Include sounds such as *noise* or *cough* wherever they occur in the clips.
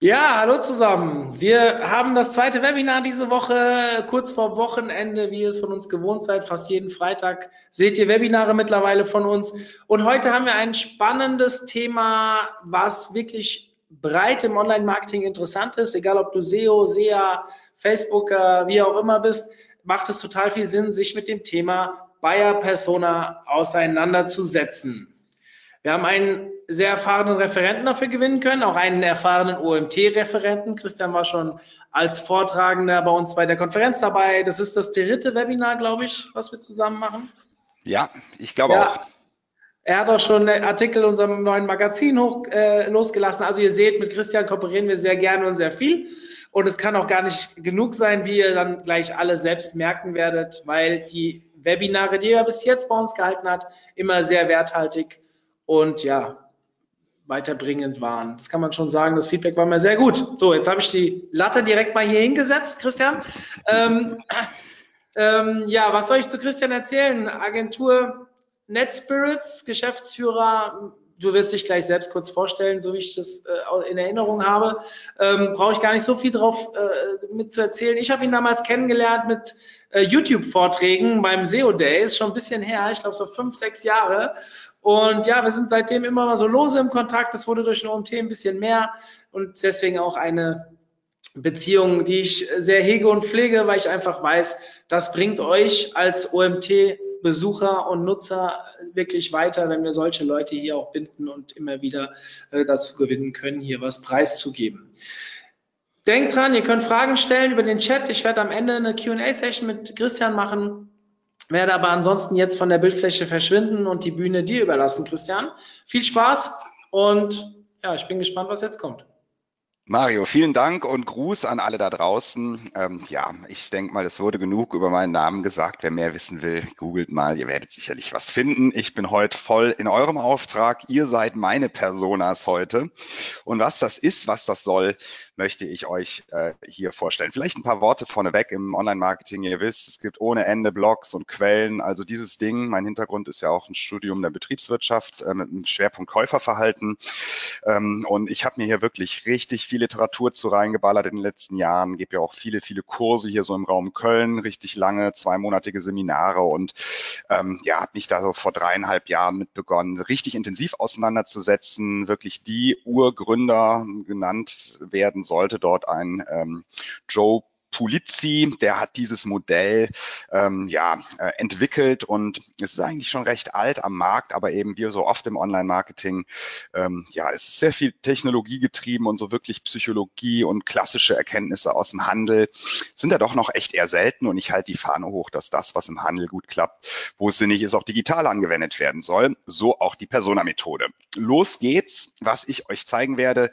Ja, hallo zusammen. Wir haben das zweite Webinar diese Woche, kurz vor Wochenende, wie ihr es von uns gewohnt seid. Fast jeden Freitag seht ihr Webinare mittlerweile von uns. Und heute haben wir ein spannendes Thema, was wirklich breit im Online-Marketing interessant ist. Egal ob du SEO, SEA, Facebooker, wie auch immer bist, macht es total viel Sinn, sich mit dem Thema Buyer Persona auseinanderzusetzen. Wir haben einen sehr erfahrenen Referenten dafür gewinnen können, auch einen erfahrenen OMT-Referenten. Christian war schon als Vortragender bei uns bei der Konferenz dabei. Das ist das dritte Webinar, glaube ich, was wir zusammen machen. Ja, ich glaube ja. auch. Er hat auch schon Artikel in unserem neuen Magazin hoch, äh, losgelassen. Also ihr seht, mit Christian kooperieren wir sehr gerne und sehr viel. Und es kann auch gar nicht genug sein, wie ihr dann gleich alle selbst merken werdet, weil die Webinare, die er bis jetzt bei uns gehalten hat, immer sehr werthaltig und ja, weiterbringend waren. Das kann man schon sagen. Das Feedback war mir sehr gut. So, jetzt habe ich die Latte direkt mal hier hingesetzt, Christian. Ähm, ähm, ja, was soll ich zu Christian erzählen? Agentur NetSpirits, Geschäftsführer. Du wirst dich gleich selbst kurz vorstellen, so wie ich das äh, in Erinnerung habe. Ähm, Brauche ich gar nicht so viel drauf äh, mit zu erzählen. Ich habe ihn damals kennengelernt mit äh, YouTube-Vorträgen beim SEO Days, schon ein bisschen her, ich glaube so fünf, sechs Jahre. Und ja, wir sind seitdem immer mal so lose im Kontakt. Das wurde durch den OMT ein bisschen mehr und deswegen auch eine Beziehung, die ich sehr hege und pflege, weil ich einfach weiß, das bringt euch als OMT-Besucher und Nutzer wirklich weiter, wenn wir solche Leute hier auch binden und immer wieder äh, dazu gewinnen können, hier was preiszugeben. Denkt dran, ihr könnt Fragen stellen über den Chat. Ich werde am Ende eine QA-Session mit Christian machen werde aber ansonsten jetzt von der Bildfläche verschwinden und die Bühne dir überlassen, Christian. Viel Spaß und ja, ich bin gespannt, was jetzt kommt. Mario, vielen Dank und Gruß an alle da draußen. Ähm, ja, ich denke mal, es wurde genug über meinen Namen gesagt. Wer mehr wissen will, googelt mal. Ihr werdet sicherlich was finden. Ich bin heute voll in eurem Auftrag. Ihr seid meine Personas heute. Und was das ist, was das soll, möchte ich euch äh, hier vorstellen. Vielleicht ein paar Worte vorneweg im Online-Marketing. Ihr wisst, es gibt ohne Ende Blogs und Quellen. Also dieses Ding, mein Hintergrund ist ja auch ein Studium der Betriebswirtschaft äh, mit einem Schwerpunkt Käuferverhalten. Ähm, und ich habe mir hier wirklich richtig viel Literatur zu reingeballert in den letzten Jahren, gebe ja auch viele, viele Kurse hier so im Raum Köln, richtig lange, zweimonatige Seminare und ähm, ja, habe mich da so vor dreieinhalb Jahren mit begonnen, richtig intensiv auseinanderzusetzen, wirklich die Urgründer genannt werden sollte dort ein ähm, Joe Pulizzi, der hat dieses Modell ähm, ja, äh, entwickelt und es ist eigentlich schon recht alt am Markt, aber eben wie so oft im Online-Marketing, ähm, ja, es ist sehr viel Technologie getrieben und so wirklich Psychologie und klassische Erkenntnisse aus dem Handel sind ja doch noch echt eher selten und ich halte die Fahne hoch, dass das, was im Handel gut klappt, wo es sinnig ist, auch digital angewendet werden soll. So auch die Persona-Methode. Los geht's, was ich euch zeigen werde.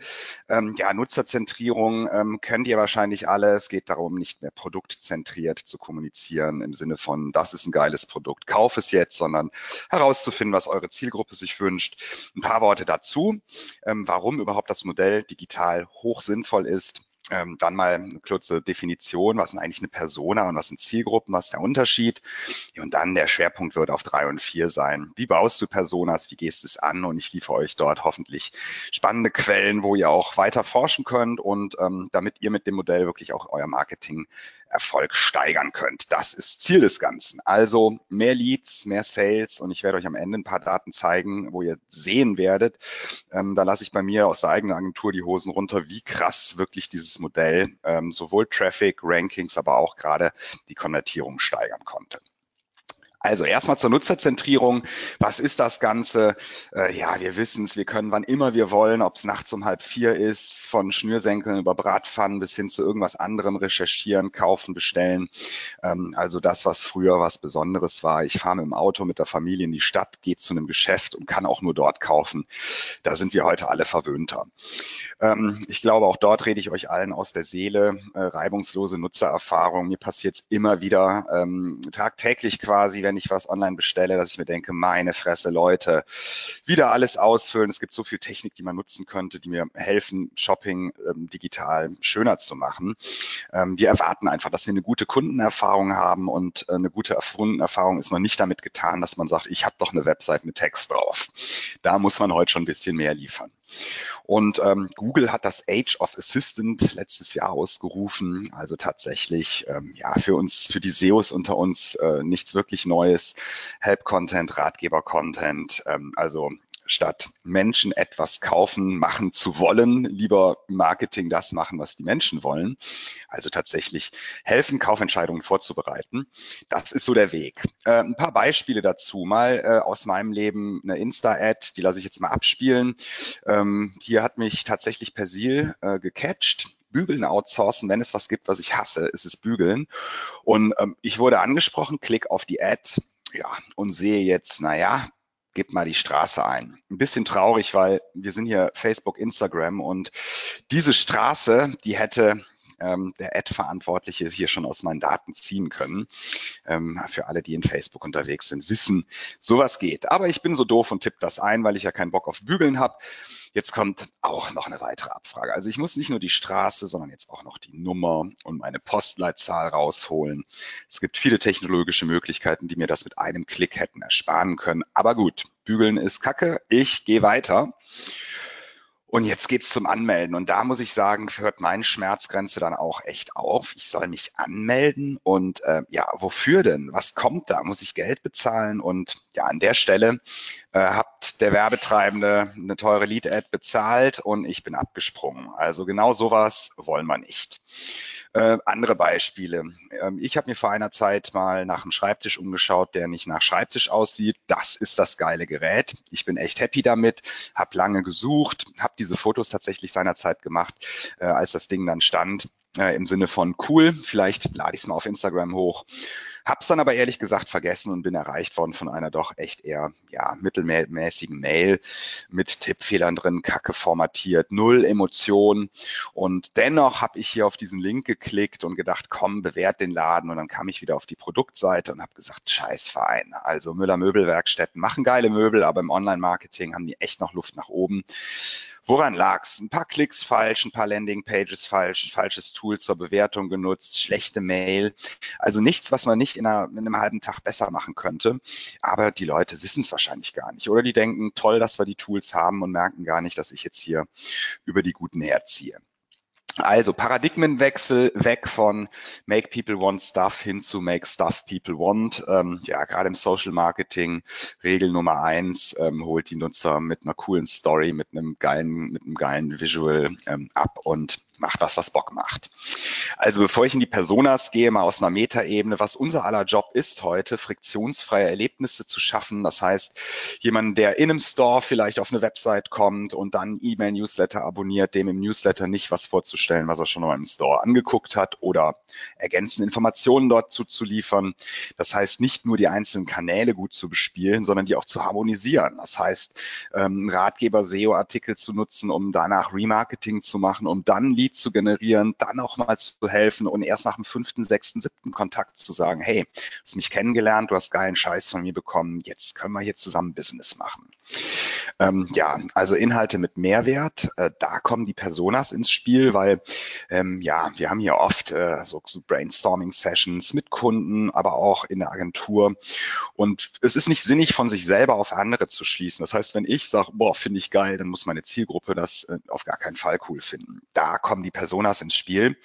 Ähm, ja, Nutzerzentrierung ähm, kennt ihr wahrscheinlich alle. Es geht darum, darum, nicht mehr produktzentriert zu kommunizieren im Sinne von, das ist ein geiles Produkt, kauf es jetzt, sondern herauszufinden, was eure Zielgruppe sich wünscht. Ein paar Worte dazu, ähm, warum überhaupt das Modell digital hoch sinnvoll ist ähm, dann mal eine kurze Definition, was sind eigentlich eine Persona und was sind Zielgruppen, was ist der Unterschied. Und dann der Schwerpunkt wird auf drei und vier sein. Wie baust du Personas, wie gehst du es an? Und ich liefere euch dort hoffentlich spannende Quellen, wo ihr auch weiter forschen könnt und ähm, damit ihr mit dem Modell wirklich auch euer Marketing Erfolg steigern könnt. Das ist Ziel des Ganzen. Also mehr Leads, mehr Sales und ich werde euch am Ende ein paar Daten zeigen, wo ihr sehen werdet. Ähm, da lasse ich bei mir aus der eigenen Agentur die Hosen runter, wie krass wirklich dieses Modell ähm, sowohl Traffic, Rankings, aber auch gerade die Konvertierung steigern konnte. Also erstmal zur Nutzerzentrierung. Was ist das Ganze? Äh, ja, wir wissen es, wir können wann immer wir wollen, ob es nachts um halb vier ist, von Schnürsenkeln über Bratpfannen bis hin zu irgendwas anderem recherchieren, kaufen, bestellen. Ähm, also das, was früher was Besonderes war. Ich fahre mit dem Auto mit der Familie in die Stadt, gehe zu einem Geschäft und kann auch nur dort kaufen. Da sind wir heute alle verwöhnter. Ähm, ich glaube, auch dort rede ich euch allen aus der Seele. Äh, reibungslose Nutzererfahrung. Mir passiert es immer wieder ähm, tagtäglich quasi, wenn ich was online bestelle, dass ich mir denke, meine Fresse, Leute, wieder alles ausfüllen. Es gibt so viel Technik, die man nutzen könnte, die mir helfen, Shopping ähm, digital schöner zu machen. Ähm, wir erwarten einfach, dass wir eine gute Kundenerfahrung haben und äh, eine gute Kundenerfahrung ist noch nicht damit getan, dass man sagt, ich habe doch eine Website mit Text drauf. Da muss man heute schon ein bisschen mehr liefern. Und ähm, Google hat das Age of Assistant letztes Jahr ausgerufen. Also tatsächlich, ähm, ja, für uns, für die SEOs unter uns äh, nichts wirklich Neues. Help-Content, Ratgeber-Content, ähm, also statt Menschen etwas kaufen, machen zu wollen, lieber Marketing das machen, was die Menschen wollen. Also tatsächlich helfen, Kaufentscheidungen vorzubereiten. Das ist so der Weg. Äh, ein paar Beispiele dazu. Mal äh, aus meinem Leben eine Insta-Ad, die lasse ich jetzt mal abspielen. Ähm, hier hat mich tatsächlich Persil äh, gecatcht. Bügeln outsourcen, wenn es was gibt, was ich hasse, ist es Bügeln. Und ähm, ich wurde angesprochen, klick auf die Ad, ja, und sehe jetzt, naja, gib mal die Straße ein. Ein bisschen traurig, weil wir sind hier Facebook, Instagram und diese Straße, die hätte ähm, der Ad-Verantwortliche hier schon aus meinen Daten ziehen können. Ähm, für alle, die in Facebook unterwegs sind, wissen, sowas geht. Aber ich bin so doof und tippe das ein, weil ich ja keinen Bock auf Bügeln habe. Jetzt kommt auch noch eine weitere Abfrage. Also ich muss nicht nur die Straße, sondern jetzt auch noch die Nummer und meine Postleitzahl rausholen. Es gibt viele technologische Möglichkeiten, die mir das mit einem Klick hätten ersparen können. Aber gut, bügeln ist Kacke. Ich gehe weiter. Und jetzt geht's zum Anmelden. Und da muss ich sagen, hört meine Schmerzgrenze dann auch echt auf. Ich soll mich anmelden und äh, ja, wofür denn? Was kommt da? Muss ich Geld bezahlen? Und ja, an der Stelle äh, habt der Werbetreibende eine teure Lead-Ad bezahlt und ich bin abgesprungen. Also genau sowas wollen wir nicht. Äh, andere Beispiele. Ähm, ich habe mir vor einer Zeit mal nach einem Schreibtisch umgeschaut, der nicht nach Schreibtisch aussieht. Das ist das geile Gerät. Ich bin echt happy damit, habe lange gesucht, habe diese Fotos tatsächlich seinerzeit gemacht, äh, als das Ding dann stand, äh, im Sinne von cool, vielleicht lade ich es mal auf Instagram hoch. Hab's dann aber ehrlich gesagt vergessen und bin erreicht worden von einer doch echt eher ja, mittelmäßigen Mail mit Tippfehlern drin, Kacke formatiert, null Emotionen. Und dennoch habe ich hier auf diesen Link geklickt und gedacht, komm, bewährt den Laden. Und dann kam ich wieder auf die Produktseite und habe gesagt, scheiß Verein. Also Müller Möbelwerkstätten machen geile Möbel, aber im Online-Marketing haben die echt noch Luft nach oben. Woran lag's? Ein paar Klicks falsch, ein paar Landing-Pages falsch, falsches Tool zur Bewertung genutzt, schlechte Mail. Also nichts, was man nicht in, einer, in einem halben Tag besser machen könnte. Aber die Leute wissen es wahrscheinlich gar nicht. Oder die denken, toll, dass wir die Tools haben und merken gar nicht, dass ich jetzt hier über die guten herziehe. Also Paradigmenwechsel weg von Make People Want Stuff hin zu Make Stuff People Want. Ähm, ja, gerade im Social Marketing Regel Nummer eins ähm, holt die Nutzer mit einer coolen Story, mit einem geilen, mit einem geilen Visual ähm, ab und macht was, was Bock macht. Also bevor ich in die Personas gehe, mal aus einer Metaebene, was unser aller Job ist heute, friktionsfreie Erlebnisse zu schaffen. Das heißt, jemand, der in einem Store vielleicht auf eine Website kommt und dann E-Mail-Newsletter abonniert, dem im Newsletter nicht was vorzustellen, was er schon mal im Store angeguckt hat oder ergänzende Informationen dort zuzuliefern. Das heißt, nicht nur die einzelnen Kanäle gut zu bespielen, sondern die auch zu harmonisieren. Das heißt, ähm, Ratgeber-SEO-Artikel zu nutzen, um danach Remarketing zu machen, um dann Lead zu generieren, dann auch mal zu helfen und erst nach dem fünften, sechsten, siebten Kontakt zu sagen, hey, hast mich kennengelernt, du hast geilen Scheiß von mir bekommen, jetzt können wir hier zusammen Business machen. Ähm, ja, also Inhalte mit Mehrwert, äh, da kommen die Personas ins Spiel, weil ähm, ja, wir haben hier oft äh, so, so Brainstorming-Sessions mit Kunden, aber auch in der Agentur. Und es ist nicht sinnig, von sich selber auf andere zu schließen. Das heißt, wenn ich sage, boah, finde ich geil, dann muss meine Zielgruppe das äh, auf gar keinen Fall cool finden. Da kommen die Personas ins Spiel.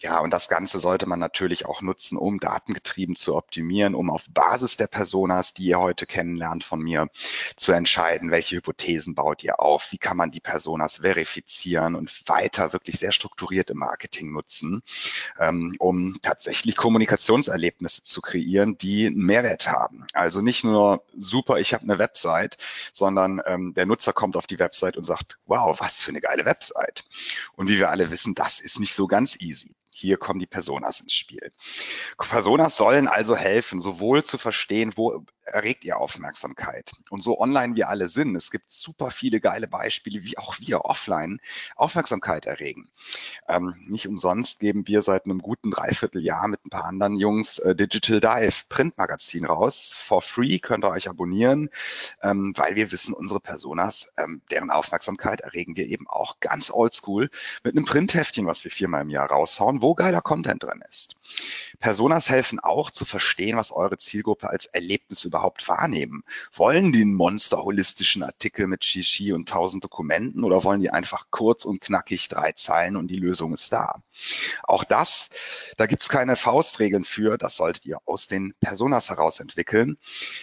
Ja, und das Ganze sollte man natürlich auch nutzen, um datengetrieben zu optimieren, um auf Basis der Personas, die ihr heute kennenlernt von mir, zu entscheiden, welche Hypothesen baut ihr auf, wie kann man die Personas verifizieren und weiter wirklich sehr strukturiert im Marketing nutzen, ähm, um tatsächlich Kommunikationserlebnisse zu kreieren, die einen Mehrwert haben. Also nicht nur super, ich habe eine Website, sondern ähm, der Nutzer kommt auf die Website und sagt, wow, was für eine geile Website. Und wie wir alle wissen, das ist nicht so ganz easy. Hier kommen die Personas ins Spiel. Personas sollen also helfen, sowohl zu verstehen, wo erregt ihr Aufmerksamkeit. Und so online wir alle sind, es gibt super viele geile Beispiele, wie auch wir offline Aufmerksamkeit erregen. Ähm, nicht umsonst geben wir seit einem guten Dreivierteljahr mit ein paar anderen Jungs äh, Digital Dive Printmagazin raus. For free könnt ihr euch abonnieren, ähm, weil wir wissen, unsere Personas, ähm, deren Aufmerksamkeit erregen wir eben auch ganz oldschool mit einem Printheftchen, was wir viermal im Jahr raushauen, wo geiler Content drin ist. Personas helfen auch zu verstehen, was eure Zielgruppe als Erlebnis überhaupt wahrnehmen. Wollen die einen monsterholistischen Artikel mit Shishi und tausend Dokumenten oder wollen die einfach kurz und knackig drei Zeilen und die Lösung ist da? Auch das, da gibt's keine Faustregeln für, das solltet ihr aus den Personas heraus entwickeln.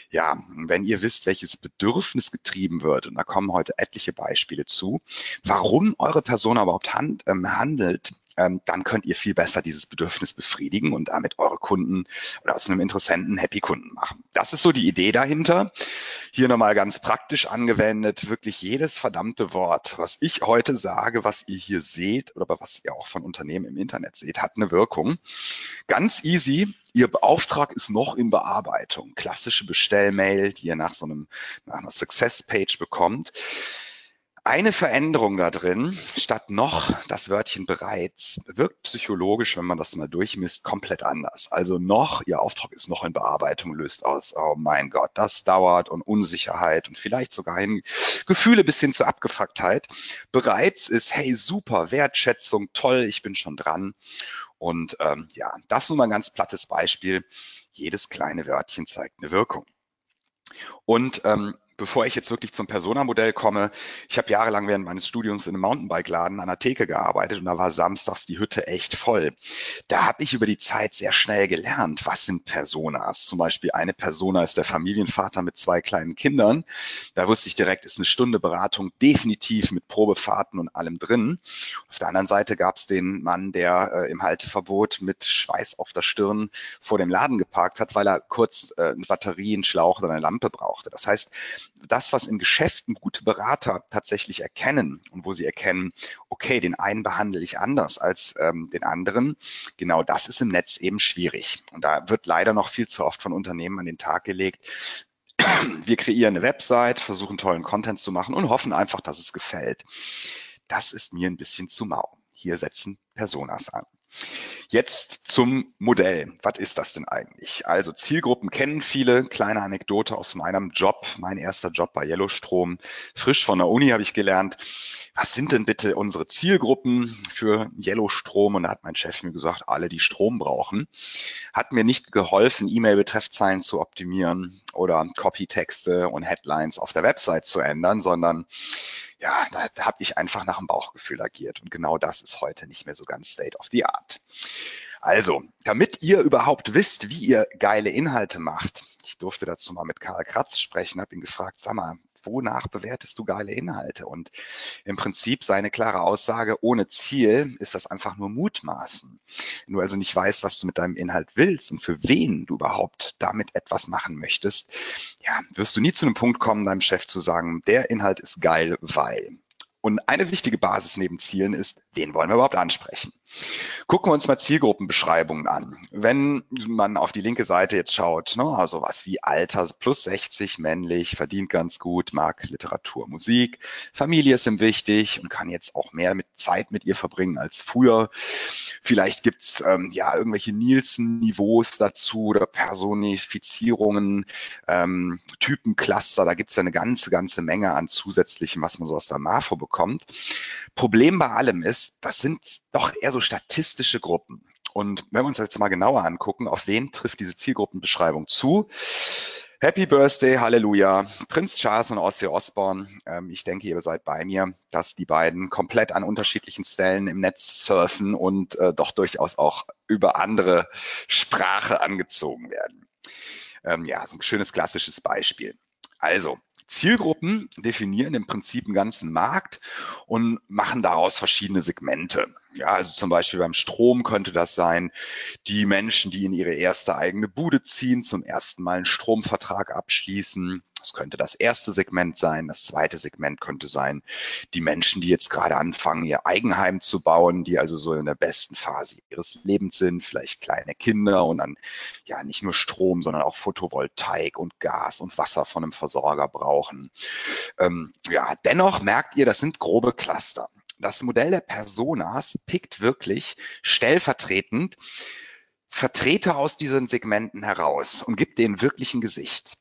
Ja, wenn ihr wisst, welches Bedürfnis getrieben wird, und da kommen heute etliche Beispiele zu, warum eure Persona überhaupt hand, ähm, handelt, ähm, dann könnt ihr viel besser dieses Bedürfnis befriedigen und damit eure Kunden oder aus einem Interessenten Happy Kunden machen. Das ist so die Idee dahinter. Hier nochmal ganz praktisch angewendet, wirklich jedes verdammte Wort, was ich heute sage, was ihr hier seht oder was ihr auch von Unternehmen im Internet seht, hat eine Wirkung. Ganz easy. Ihr Auftrag ist noch in Bearbeitung. Klassische Bestellmail, die ihr nach so einem, nach einer Success Page bekommt. Eine Veränderung da drin, statt noch das Wörtchen bereits, wirkt psychologisch, wenn man das mal durchmisst, komplett anders. Also noch, Ihr Auftrag ist noch in Bearbeitung, löst aus, oh mein Gott, das dauert und Unsicherheit und vielleicht sogar hin, Gefühle bis hin zur Abgefucktheit. Bereits ist, hey, super, Wertschätzung, toll, ich bin schon dran. Und ähm, ja, das nur mal ein ganz plattes Beispiel. Jedes kleine Wörtchen zeigt eine Wirkung. Und ähm, bevor ich jetzt wirklich zum Persona-Modell komme, ich habe jahrelang während meines Studiums in einem Mountainbike-Laden an der Theke gearbeitet und da war samstags die Hütte echt voll. Da habe ich über die Zeit sehr schnell gelernt, was sind Personas. Zum Beispiel eine Persona ist der Familienvater mit zwei kleinen Kindern. Da wusste ich direkt, ist eine Stunde Beratung definitiv mit Probefahrten und allem drin. Auf der anderen Seite gab es den Mann, der äh, im Halteverbot mit Schweiß auf der Stirn vor dem Laden geparkt hat, weil er kurz äh, eine Batterie, einen Schlauch oder eine Lampe brauchte. Das heißt, das, was in Geschäften gute Berater tatsächlich erkennen und wo sie erkennen, okay, den einen behandle ich anders als ähm, den anderen, genau das ist im Netz eben schwierig. Und da wird leider noch viel zu oft von Unternehmen an den Tag gelegt, *clears throat* wir kreieren eine Website, versuchen tollen Content zu machen und hoffen einfach, dass es gefällt. Das ist mir ein bisschen zu mau. Hier setzen Personas an. Jetzt zum Modell. Was ist das denn eigentlich? Also Zielgruppen kennen viele. Kleine Anekdote aus meinem Job, mein erster Job bei Yellowstrom. Frisch von der Uni habe ich gelernt. Was sind denn bitte unsere Zielgruppen für Yellowstrom? Und da hat mein Chef mir gesagt, alle, die Strom brauchen. Hat mir nicht geholfen, E-Mail-Betreffzeilen zu optimieren oder Copytexte und Headlines auf der Website zu ändern, sondern ja, da, da habe ich einfach nach dem Bauchgefühl agiert. Und genau das ist heute nicht mehr so ganz State of the Art. Also, damit ihr überhaupt wisst, wie ihr geile Inhalte macht, ich durfte dazu mal mit Karl Kratz sprechen, habe ihn gefragt, sag mal, wonach bewertest du geile Inhalte? Und im Prinzip seine klare Aussage, ohne Ziel ist das einfach nur Mutmaßen. Wenn du also nicht weißt, was du mit deinem Inhalt willst und für wen du überhaupt damit etwas machen möchtest, ja, wirst du nie zu einem Punkt kommen, deinem Chef zu sagen, der Inhalt ist geil, weil. Und eine wichtige Basis neben Zielen ist, wen wollen wir überhaupt ansprechen? Gucken wir uns mal Zielgruppenbeschreibungen an. Wenn man auf die linke Seite jetzt schaut, ne, also was wie Alter plus 60, männlich, verdient ganz gut, mag Literatur, Musik, Familie ist ihm wichtig und kann jetzt auch mehr mit Zeit mit ihr verbringen als früher. Vielleicht gibt's ähm, ja irgendwelche Nielsen-Niveaus dazu oder Personifizierungen, ähm, Typencluster, da gibt's ja eine ganze, ganze Menge an zusätzlichem, was man so aus der MAFO bekommt. Problem bei allem ist, das sind doch eher so statistische Gruppen. Und wenn wir uns jetzt mal genauer angucken, auf wen trifft diese Zielgruppenbeschreibung zu, Happy Birthday, Halleluja. Prinz Charles und Ozzy Osbourne. Ähm, ich denke, ihr seid bei mir, dass die beiden komplett an unterschiedlichen Stellen im Netz surfen und äh, doch durchaus auch über andere Sprache angezogen werden. Ähm, ja, so ein schönes klassisches Beispiel. Also, Zielgruppen definieren im Prinzip einen ganzen Markt und machen daraus verschiedene Segmente. Ja, also zum Beispiel beim Strom könnte das sein, die Menschen, die in ihre erste eigene Bude ziehen, zum ersten Mal einen Stromvertrag abschließen. Das könnte das erste Segment sein. Das zweite Segment könnte sein, die Menschen, die jetzt gerade anfangen, ihr Eigenheim zu bauen, die also so in der besten Phase ihres Lebens sind, vielleicht kleine Kinder und dann ja nicht nur Strom, sondern auch Photovoltaik und Gas und Wasser von einem Versorger brauchen. Ähm, ja, dennoch merkt ihr, das sind grobe Cluster das Modell der Personas pickt wirklich stellvertretend Vertreter aus diesen Segmenten heraus und gibt denen wirklich ein Gesicht.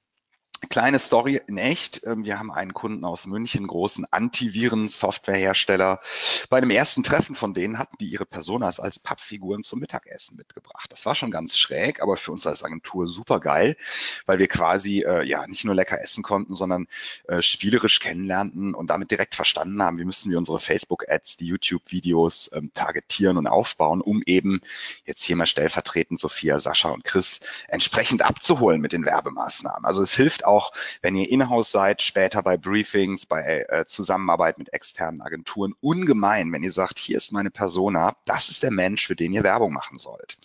Kleine Story in echt. Ähm, wir haben einen Kunden aus München, großen Antiviren-Softwarehersteller. Bei dem ersten Treffen von denen hatten die ihre Personas als Pappfiguren zum Mittagessen mitgebracht. Das war schon ganz schräg, aber für uns als Agentur super geil, weil wir quasi äh, ja nicht nur lecker essen konnten, sondern äh, spielerisch kennenlernten und damit direkt verstanden haben, wie müssen wir unsere Facebook-Ads, die YouTube-Videos ähm, targetieren und aufbauen, um eben jetzt hier mal stellvertretend Sophia, Sascha und Chris entsprechend abzuholen mit den Werbemaßnahmen. Also es hilft auch, wenn ihr in-house seid, später bei Briefings, bei äh, Zusammenarbeit mit externen Agenturen, ungemein, wenn ihr sagt, hier ist meine Persona, das ist der Mensch, für den ihr Werbung machen sollt.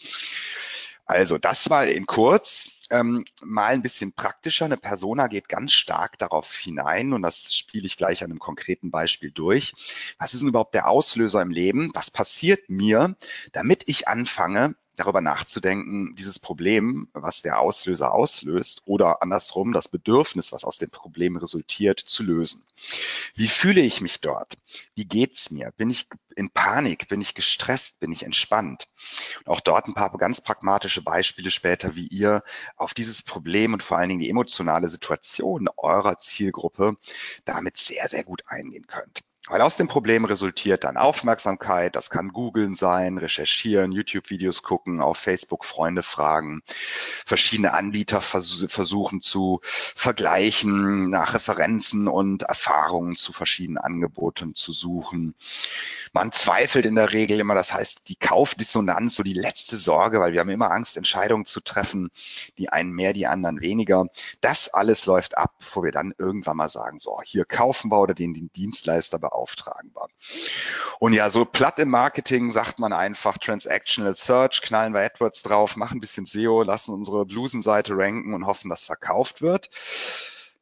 Also das war in kurz. Ähm, mal ein bisschen praktischer. Eine Persona geht ganz stark darauf hinein und das spiele ich gleich an einem konkreten Beispiel durch. Was ist denn überhaupt der Auslöser im Leben? Was passiert mir, damit ich anfange, darüber nachzudenken, dieses Problem, was der Auslöser auslöst oder andersrum das Bedürfnis, was aus dem Problem resultiert, zu lösen. Wie fühle ich mich dort? Wie geht's mir? Bin ich in Panik? Bin ich gestresst? Bin ich entspannt? Und auch dort ein paar ganz pragmatische Beispiele später, wie ihr auf dieses Problem und vor allen Dingen die emotionale Situation eurer Zielgruppe damit sehr, sehr gut eingehen könnt. Weil aus dem Problem resultiert dann Aufmerksamkeit, das kann googeln sein, recherchieren, YouTube-Videos gucken, auf Facebook Freunde fragen, verschiedene Anbieter vers versuchen zu vergleichen, nach Referenzen und Erfahrungen zu verschiedenen Angeboten zu suchen. Man zweifelt in der Regel immer, das heißt, die Kaufdissonanz, so die letzte Sorge, weil wir haben immer Angst, Entscheidungen zu treffen, die einen mehr, die anderen weniger. Das alles läuft ab, bevor wir dann irgendwann mal sagen, so, hier kaufen wir oder den, den Dienstleister beauftragen beauftragbar. Und ja, so platt im Marketing sagt man einfach Transactional Search, knallen wir AdWords drauf, machen ein bisschen SEO, lassen unsere Blusenseite ranken und hoffen, dass verkauft wird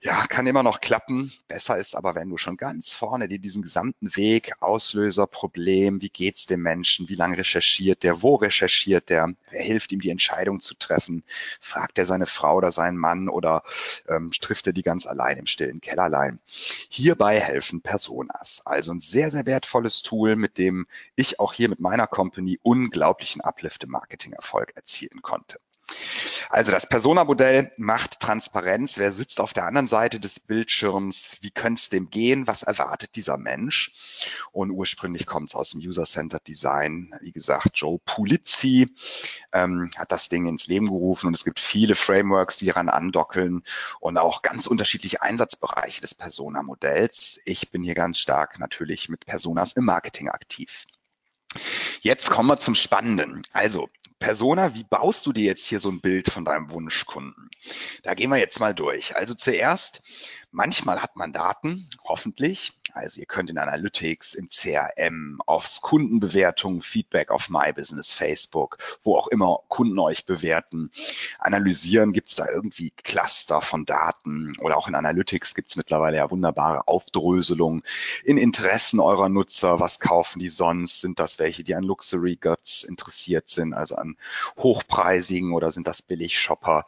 ja, kann immer noch klappen. Besser ist aber, wenn du schon ganz vorne dir diesen gesamten Weg, Auslöser, Problem, wie geht's dem Menschen, wie lange recherchiert der, wo recherchiert der, wer hilft ihm die Entscheidung zu treffen, fragt er seine Frau oder seinen Mann oder ähm, trifft er die ganz allein im stillen Kellerlein. Hierbei helfen Personas. Also ein sehr, sehr wertvolles Tool, mit dem ich auch hier mit meiner Company unglaublichen Uplift im Marketing-Erfolg erzielen konnte. Also das Persona-Modell macht Transparenz. Wer sitzt auf der anderen Seite des Bildschirms? Wie könnte es dem gehen? Was erwartet dieser Mensch? Und ursprünglich kommt es aus dem User-Centered Design. Wie gesagt, Joe Pulizzi ähm, hat das Ding ins Leben gerufen und es gibt viele Frameworks, die daran andockeln und auch ganz unterschiedliche Einsatzbereiche des Persona-Modells. Ich bin hier ganz stark natürlich mit Personas im Marketing aktiv. Jetzt kommen wir zum Spannenden. Also, Persona, wie baust du dir jetzt hier so ein Bild von deinem Wunschkunden? Da gehen wir jetzt mal durch. Also zuerst, manchmal hat man Daten, hoffentlich. Also ihr könnt in Analytics, im CRM, aufs Kundenbewertung, Feedback auf My Business, Facebook, wo auch immer Kunden euch bewerten, analysieren, gibt es da irgendwie Cluster von Daten oder auch in Analytics gibt es mittlerweile ja wunderbare Aufdröselungen in Interessen eurer Nutzer. Was kaufen die sonst? Sind das welche, die an Luxury Goods interessiert sind, also an hochpreisigen oder sind das Billig-Shopper?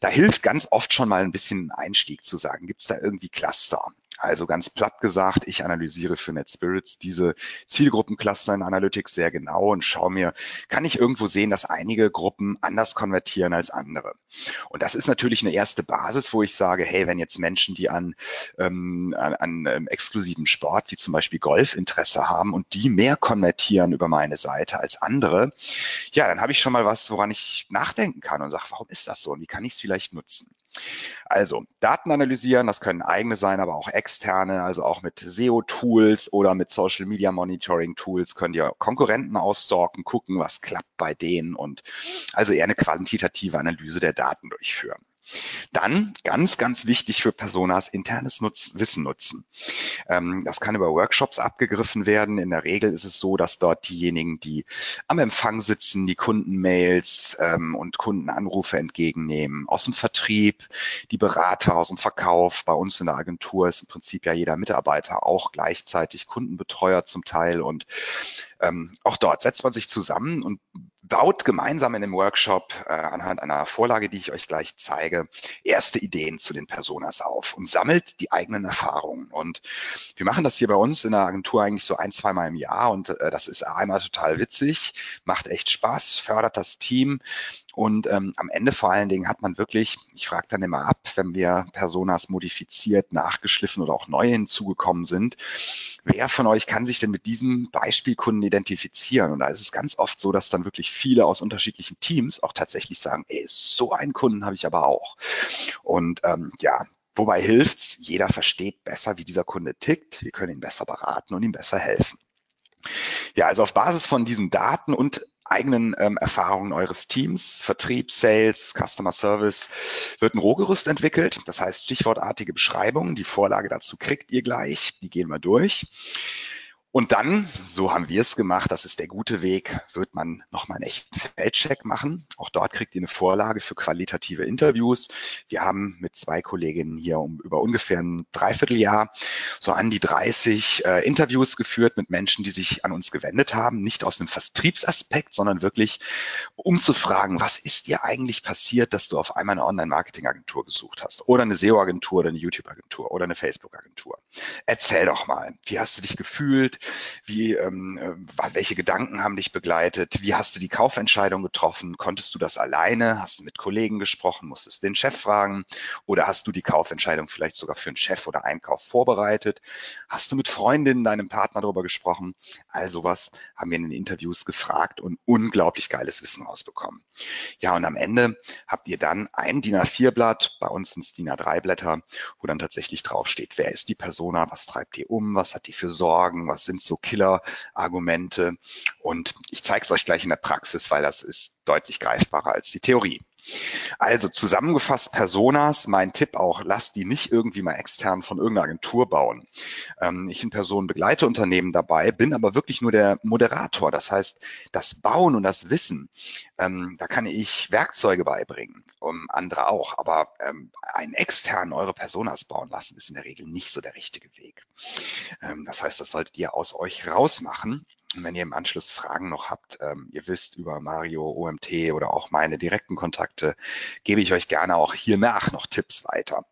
Da hilft ganz oft schon mal ein bisschen Einstieg zu sagen. Gibt es da irgendwie Cluster? Also ganz platt gesagt, ich analysiere für NetSpirits diese Zielgruppencluster in Analytics sehr genau und schaue mir, kann ich irgendwo sehen, dass einige Gruppen anders konvertieren als andere. Und das ist natürlich eine erste Basis, wo ich sage, hey, wenn jetzt Menschen, die an, ähm, an, an ähm, exklusiven Sport, wie zum Beispiel Golf, Interesse haben und die mehr konvertieren über meine Seite als andere, ja, dann habe ich schon mal was, woran ich nachdenken kann und sage, warum ist das so und wie kann ich es vielleicht nutzen? Also Daten analysieren, das können eigene sein, aber auch externe, also auch mit SEO-Tools oder mit Social Media Monitoring Tools könnt ihr Konkurrenten ausstalken, gucken, was klappt bei denen und also eher eine quantitative Analyse der Daten durchführen. Dann ganz, ganz wichtig für Personas internes Nutz Wissen nutzen. Ähm, das kann über Workshops abgegriffen werden. In der Regel ist es so, dass dort diejenigen, die am Empfang sitzen, die Kundenmails ähm, und Kundenanrufe entgegennehmen, aus dem Vertrieb, die Berater aus dem Verkauf. Bei uns in der Agentur ist im Prinzip ja jeder Mitarbeiter auch gleichzeitig Kundenbetreuer zum Teil und ähm, auch dort setzt man sich zusammen und baut gemeinsam in dem Workshop äh, anhand einer Vorlage, die ich euch gleich zeige, erste Ideen zu den Personas auf und sammelt die eigenen Erfahrungen. Und wir machen das hier bei uns in der Agentur eigentlich so ein, zweimal im Jahr und äh, das ist einmal total witzig, macht echt Spaß, fördert das Team und ähm, am Ende vor allen Dingen hat man wirklich, ich frage dann immer ab, wenn wir Personas modifiziert, nachgeschliffen oder auch neu hinzugekommen sind, wer von euch kann sich denn mit diesem Beispielkunden identifizieren? Und da ist es ganz oft so, dass dann wirklich viele aus unterschiedlichen Teams auch tatsächlich sagen, ey, so einen Kunden habe ich aber auch. Und ähm, ja, Wobei hilft's, jeder versteht besser, wie dieser Kunde tickt. Wir können ihn besser beraten und ihm besser helfen. Ja, also auf Basis von diesen Daten und eigenen ähm, Erfahrungen eures Teams, Vertrieb, Sales, Customer Service, wird ein Rohgerüst entwickelt. Das heißt stichwortartige Beschreibungen. Die Vorlage dazu kriegt ihr gleich. Die gehen wir durch. Und dann, so haben wir es gemacht, das ist der gute Weg, wird man nochmal einen echten Feldcheck machen. Auch dort kriegt ihr eine Vorlage für qualitative Interviews. Wir haben mit zwei Kolleginnen hier um, über ungefähr ein Dreivierteljahr so an die 30 äh, Interviews geführt mit Menschen, die sich an uns gewendet haben, nicht aus dem Vertriebsaspekt, sondern wirklich um zu fragen, was ist dir eigentlich passiert, dass du auf einmal eine Online-Marketing-Agentur gesucht hast oder eine SEO-Agentur oder eine YouTube-Agentur oder eine Facebook-Agentur. Erzähl doch mal, wie hast du dich gefühlt? Wie, ähm, äh, welche Gedanken haben dich begleitet? Wie hast du die Kaufentscheidung getroffen? Konntest du das alleine? Hast du mit Kollegen gesprochen? Musstest den Chef fragen? Oder hast du die Kaufentscheidung vielleicht sogar für einen Chef oder Einkauf vorbereitet? Hast du mit Freundinnen, deinem Partner darüber gesprochen? All sowas haben wir in den Interviews gefragt und unglaublich geiles Wissen rausbekommen. Ja, und am Ende habt ihr dann ein DIN A4-Blatt, bei uns sind es DIN A3-Blätter, wo dann tatsächlich draufsteht, wer ist die Persona, was treibt die um, was hat die für Sorgen, was sind so Killer-Argumente. Und ich zeige es euch gleich in der Praxis, weil das ist deutlich greifbarer als die Theorie. Also zusammengefasst Personas, mein Tipp auch, lasst die nicht irgendwie mal extern von irgendeiner Agentur bauen. Ähm, ich in Person begleite Unternehmen dabei, bin aber wirklich nur der Moderator. Das heißt, das Bauen und das Wissen, ähm, da kann ich Werkzeuge beibringen, um andere auch. Aber ähm, einen externen eure Personas bauen lassen, ist in der Regel nicht so der richtige Weg. Ähm, das heißt, das solltet ihr aus euch rausmachen und wenn ihr im Anschluss Fragen noch habt, ähm, ihr wisst über Mario, OMT oder auch meine direkten Kontakte, gebe ich euch gerne auch hier nach noch Tipps weiter.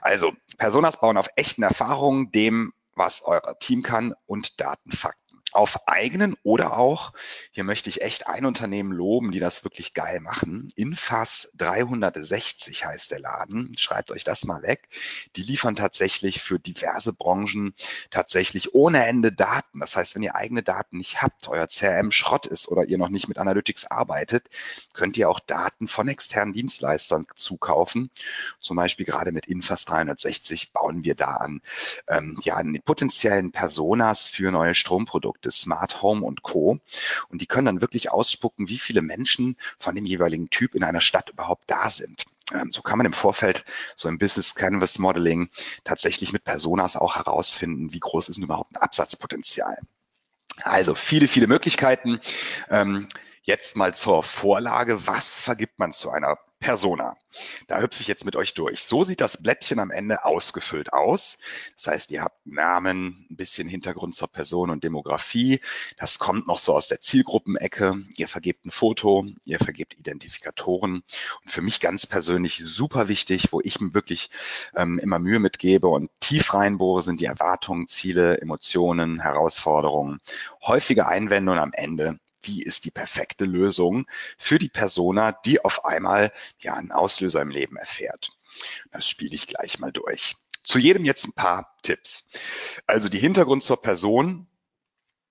Also, Personas bauen auf echten Erfahrungen, dem, was euer Team kann und Datenfakten auf eigenen oder auch, hier möchte ich echt ein Unternehmen loben, die das wirklich geil machen. Infas 360 heißt der Laden. Schreibt euch das mal weg. Die liefern tatsächlich für diverse Branchen tatsächlich ohne Ende Daten. Das heißt, wenn ihr eigene Daten nicht habt, euer CRM Schrott ist oder ihr noch nicht mit Analytics arbeitet, könnt ihr auch Daten von externen Dienstleistern zukaufen. Zum Beispiel gerade mit Infas 360 bauen wir da an, ähm, ja, an den potenziellen Personas für neue Stromprodukte des Smart Home und Co. Und die können dann wirklich ausspucken, wie viele Menschen von dem jeweiligen Typ in einer Stadt überhaupt da sind. Ähm, so kann man im Vorfeld so im Business Canvas Modeling tatsächlich mit Personas auch herausfinden, wie groß ist denn überhaupt ein Absatzpotenzial. Also viele, viele Möglichkeiten. Ähm, jetzt mal zur Vorlage. Was vergibt man zu einer Persona. Da hüpfe ich jetzt mit euch durch. So sieht das Blättchen am Ende ausgefüllt aus. Das heißt, ihr habt Namen, ein bisschen Hintergrund zur Person und Demografie. Das kommt noch so aus der Zielgruppenecke. Ihr vergebt ein Foto, ihr vergebt Identifikatoren. Und für mich ganz persönlich super wichtig, wo ich mir wirklich ähm, immer Mühe mitgebe und tief reinbohre, sind die Erwartungen, Ziele, Emotionen, Herausforderungen, häufige Einwände und am Ende wie ist die perfekte Lösung für die Persona, die auf einmal ja einen Auslöser im Leben erfährt. Das spiele ich gleich mal durch. Zu jedem jetzt ein paar Tipps. Also die Hintergrund zur Person.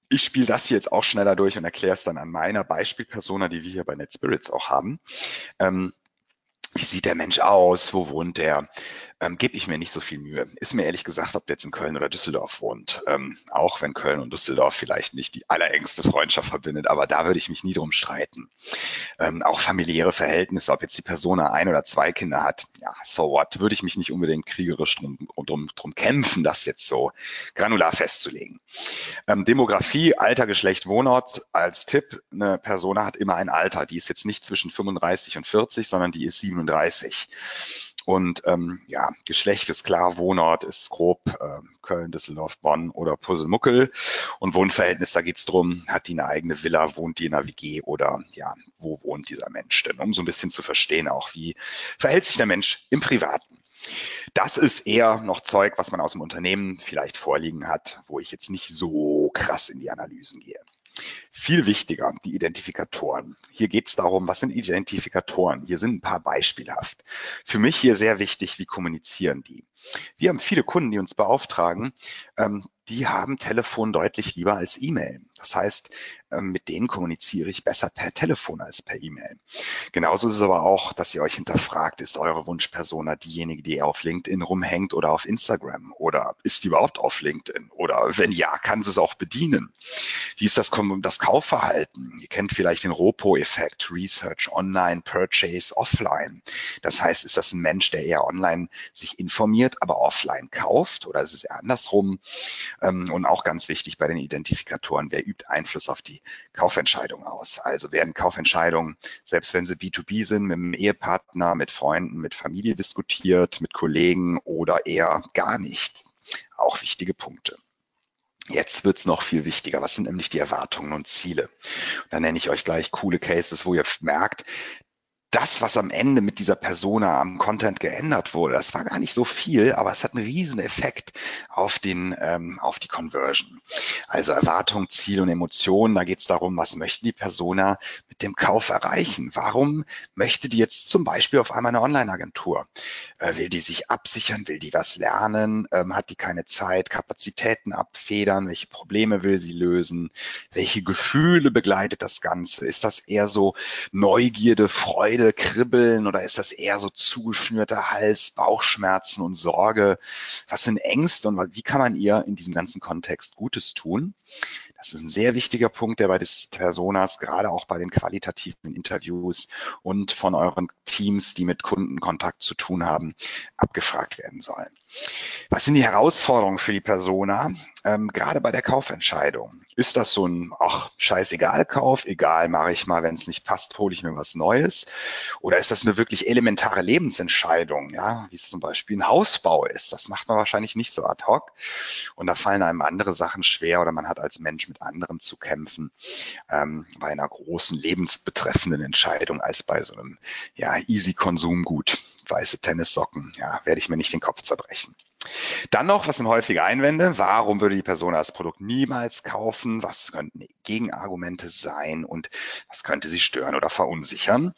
Ich spiele das hier jetzt auch schneller durch und erkläre es dann an meiner Beispielpersona, die wir hier bei NetSpirits auch haben. Ähm, wie sieht der Mensch aus, wo wohnt der, ähm, gebe ich mir nicht so viel Mühe. Ist mir ehrlich gesagt, ob der jetzt in Köln oder Düsseldorf wohnt, ähm, auch wenn Köln und Düsseldorf vielleicht nicht die allerengste Freundschaft verbindet, aber da würde ich mich nie drum streiten. Ähm, auch familiäre Verhältnisse, ob jetzt die Person ein oder zwei Kinder hat, ja, so what, würde ich mich nicht unbedingt kriegerisch drum, drum, drum kämpfen, das jetzt so granular festzulegen. Ähm, Demografie, Alter, Geschlecht, Wohnort als Tipp, eine Person hat immer ein Alter, die ist jetzt nicht zwischen 35 und 40, sondern die ist 37. Und ähm, ja, Geschlecht ist klar, Wohnort ist grob äh, Köln, Düsseldorf, Bonn oder Puzzlemuckel. Und Wohnverhältnis, da geht's drum, hat die eine eigene Villa, wohnt die in einer WG oder ja, wo wohnt dieser Mensch denn? Um so ein bisschen zu verstehen auch, wie verhält sich der Mensch im Privaten. Das ist eher noch Zeug, was man aus dem Unternehmen vielleicht vorliegen hat, wo ich jetzt nicht so krass in die Analysen gehe. Viel wichtiger, die Identifikatoren. Hier geht es darum, was sind Identifikatoren? Hier sind ein paar beispielhaft. Für mich hier sehr wichtig, wie kommunizieren die? Wir haben viele Kunden, die uns beauftragen, ähm, die haben Telefon deutlich lieber als E-Mail. Das heißt, ähm, mit denen kommuniziere ich besser per Telefon als per E-Mail. Genauso ist es aber auch, dass ihr euch hinterfragt, ist eure Wunschpersona diejenige, die auf LinkedIn rumhängt oder auf Instagram? Oder ist die überhaupt auf LinkedIn? Oder wenn ja, kann sie es auch bedienen? Wie ist das, das Kaufverhalten? Ihr kennt vielleicht den Ropo-Effekt, Research, Online, Purchase, Offline. Das heißt, ist das ein Mensch, der eher online sich informiert, aber offline kauft? Oder ist es eher andersrum? Ähm, und auch ganz wichtig bei den Identifikatoren, wer übt Einfluss auf die Kaufentscheidung aus? Also werden Kaufentscheidungen, selbst wenn sie B2B sind, mit einem Ehepartner, mit Freunden, mit Familie diskutiert, mit Kollegen oder eher gar nicht? Auch wichtige Punkte. Jetzt wird's noch viel wichtiger. Was sind nämlich die Erwartungen und Ziele? Und dann nenne ich euch gleich coole Cases, wo ihr merkt, das, was am Ende mit dieser Persona am Content geändert wurde, das war gar nicht so viel, aber es hat einen riesen Effekt auf den, ähm, auf die Conversion. Also Erwartung, Ziel und Emotionen, da geht es darum, was möchte die Persona mit dem Kauf erreichen? Warum möchte die jetzt zum Beispiel auf einmal eine Online-Agentur? Äh, will die sich absichern? Will die was lernen? Ähm, hat die keine Zeit? Kapazitäten abfedern? Welche Probleme will sie lösen? Welche Gefühle begleitet das Ganze? Ist das eher so Neugierde, Freude? Freude, Kribbeln oder ist das eher so zugeschnürter Hals, Bauchschmerzen und Sorge? Was sind Ängste und wie kann man ihr in diesem ganzen Kontext Gutes tun? Das ist ein sehr wichtiger Punkt, der bei des Personas, gerade auch bei den qualitativen Interviews und von euren Teams, die mit Kundenkontakt zu tun haben, abgefragt werden sollen. Was sind die Herausforderungen für die Persona? Ähm, gerade bei der Kaufentscheidung. Ist das so ein, ach, scheißegal Kauf, egal, mache ich mal, wenn es nicht passt, hole ich mir was Neues? Oder ist das eine wirklich elementare Lebensentscheidung, ja, wie es zum Beispiel ein Hausbau ist? Das macht man wahrscheinlich nicht so ad hoc. Und da fallen einem andere Sachen schwer oder man hat als Mensch mit anderen zu kämpfen, ähm, bei einer großen lebensbetreffenden Entscheidung als bei so einem, ja, easy Konsumgut. Weiße Tennissocken, ja, werde ich mir nicht den Kopf zerbrechen. Dann noch, was sind häufige Einwände? Warum würde die Person das Produkt niemals kaufen? Was könnten Gegenargumente sein und was könnte sie stören oder verunsichern?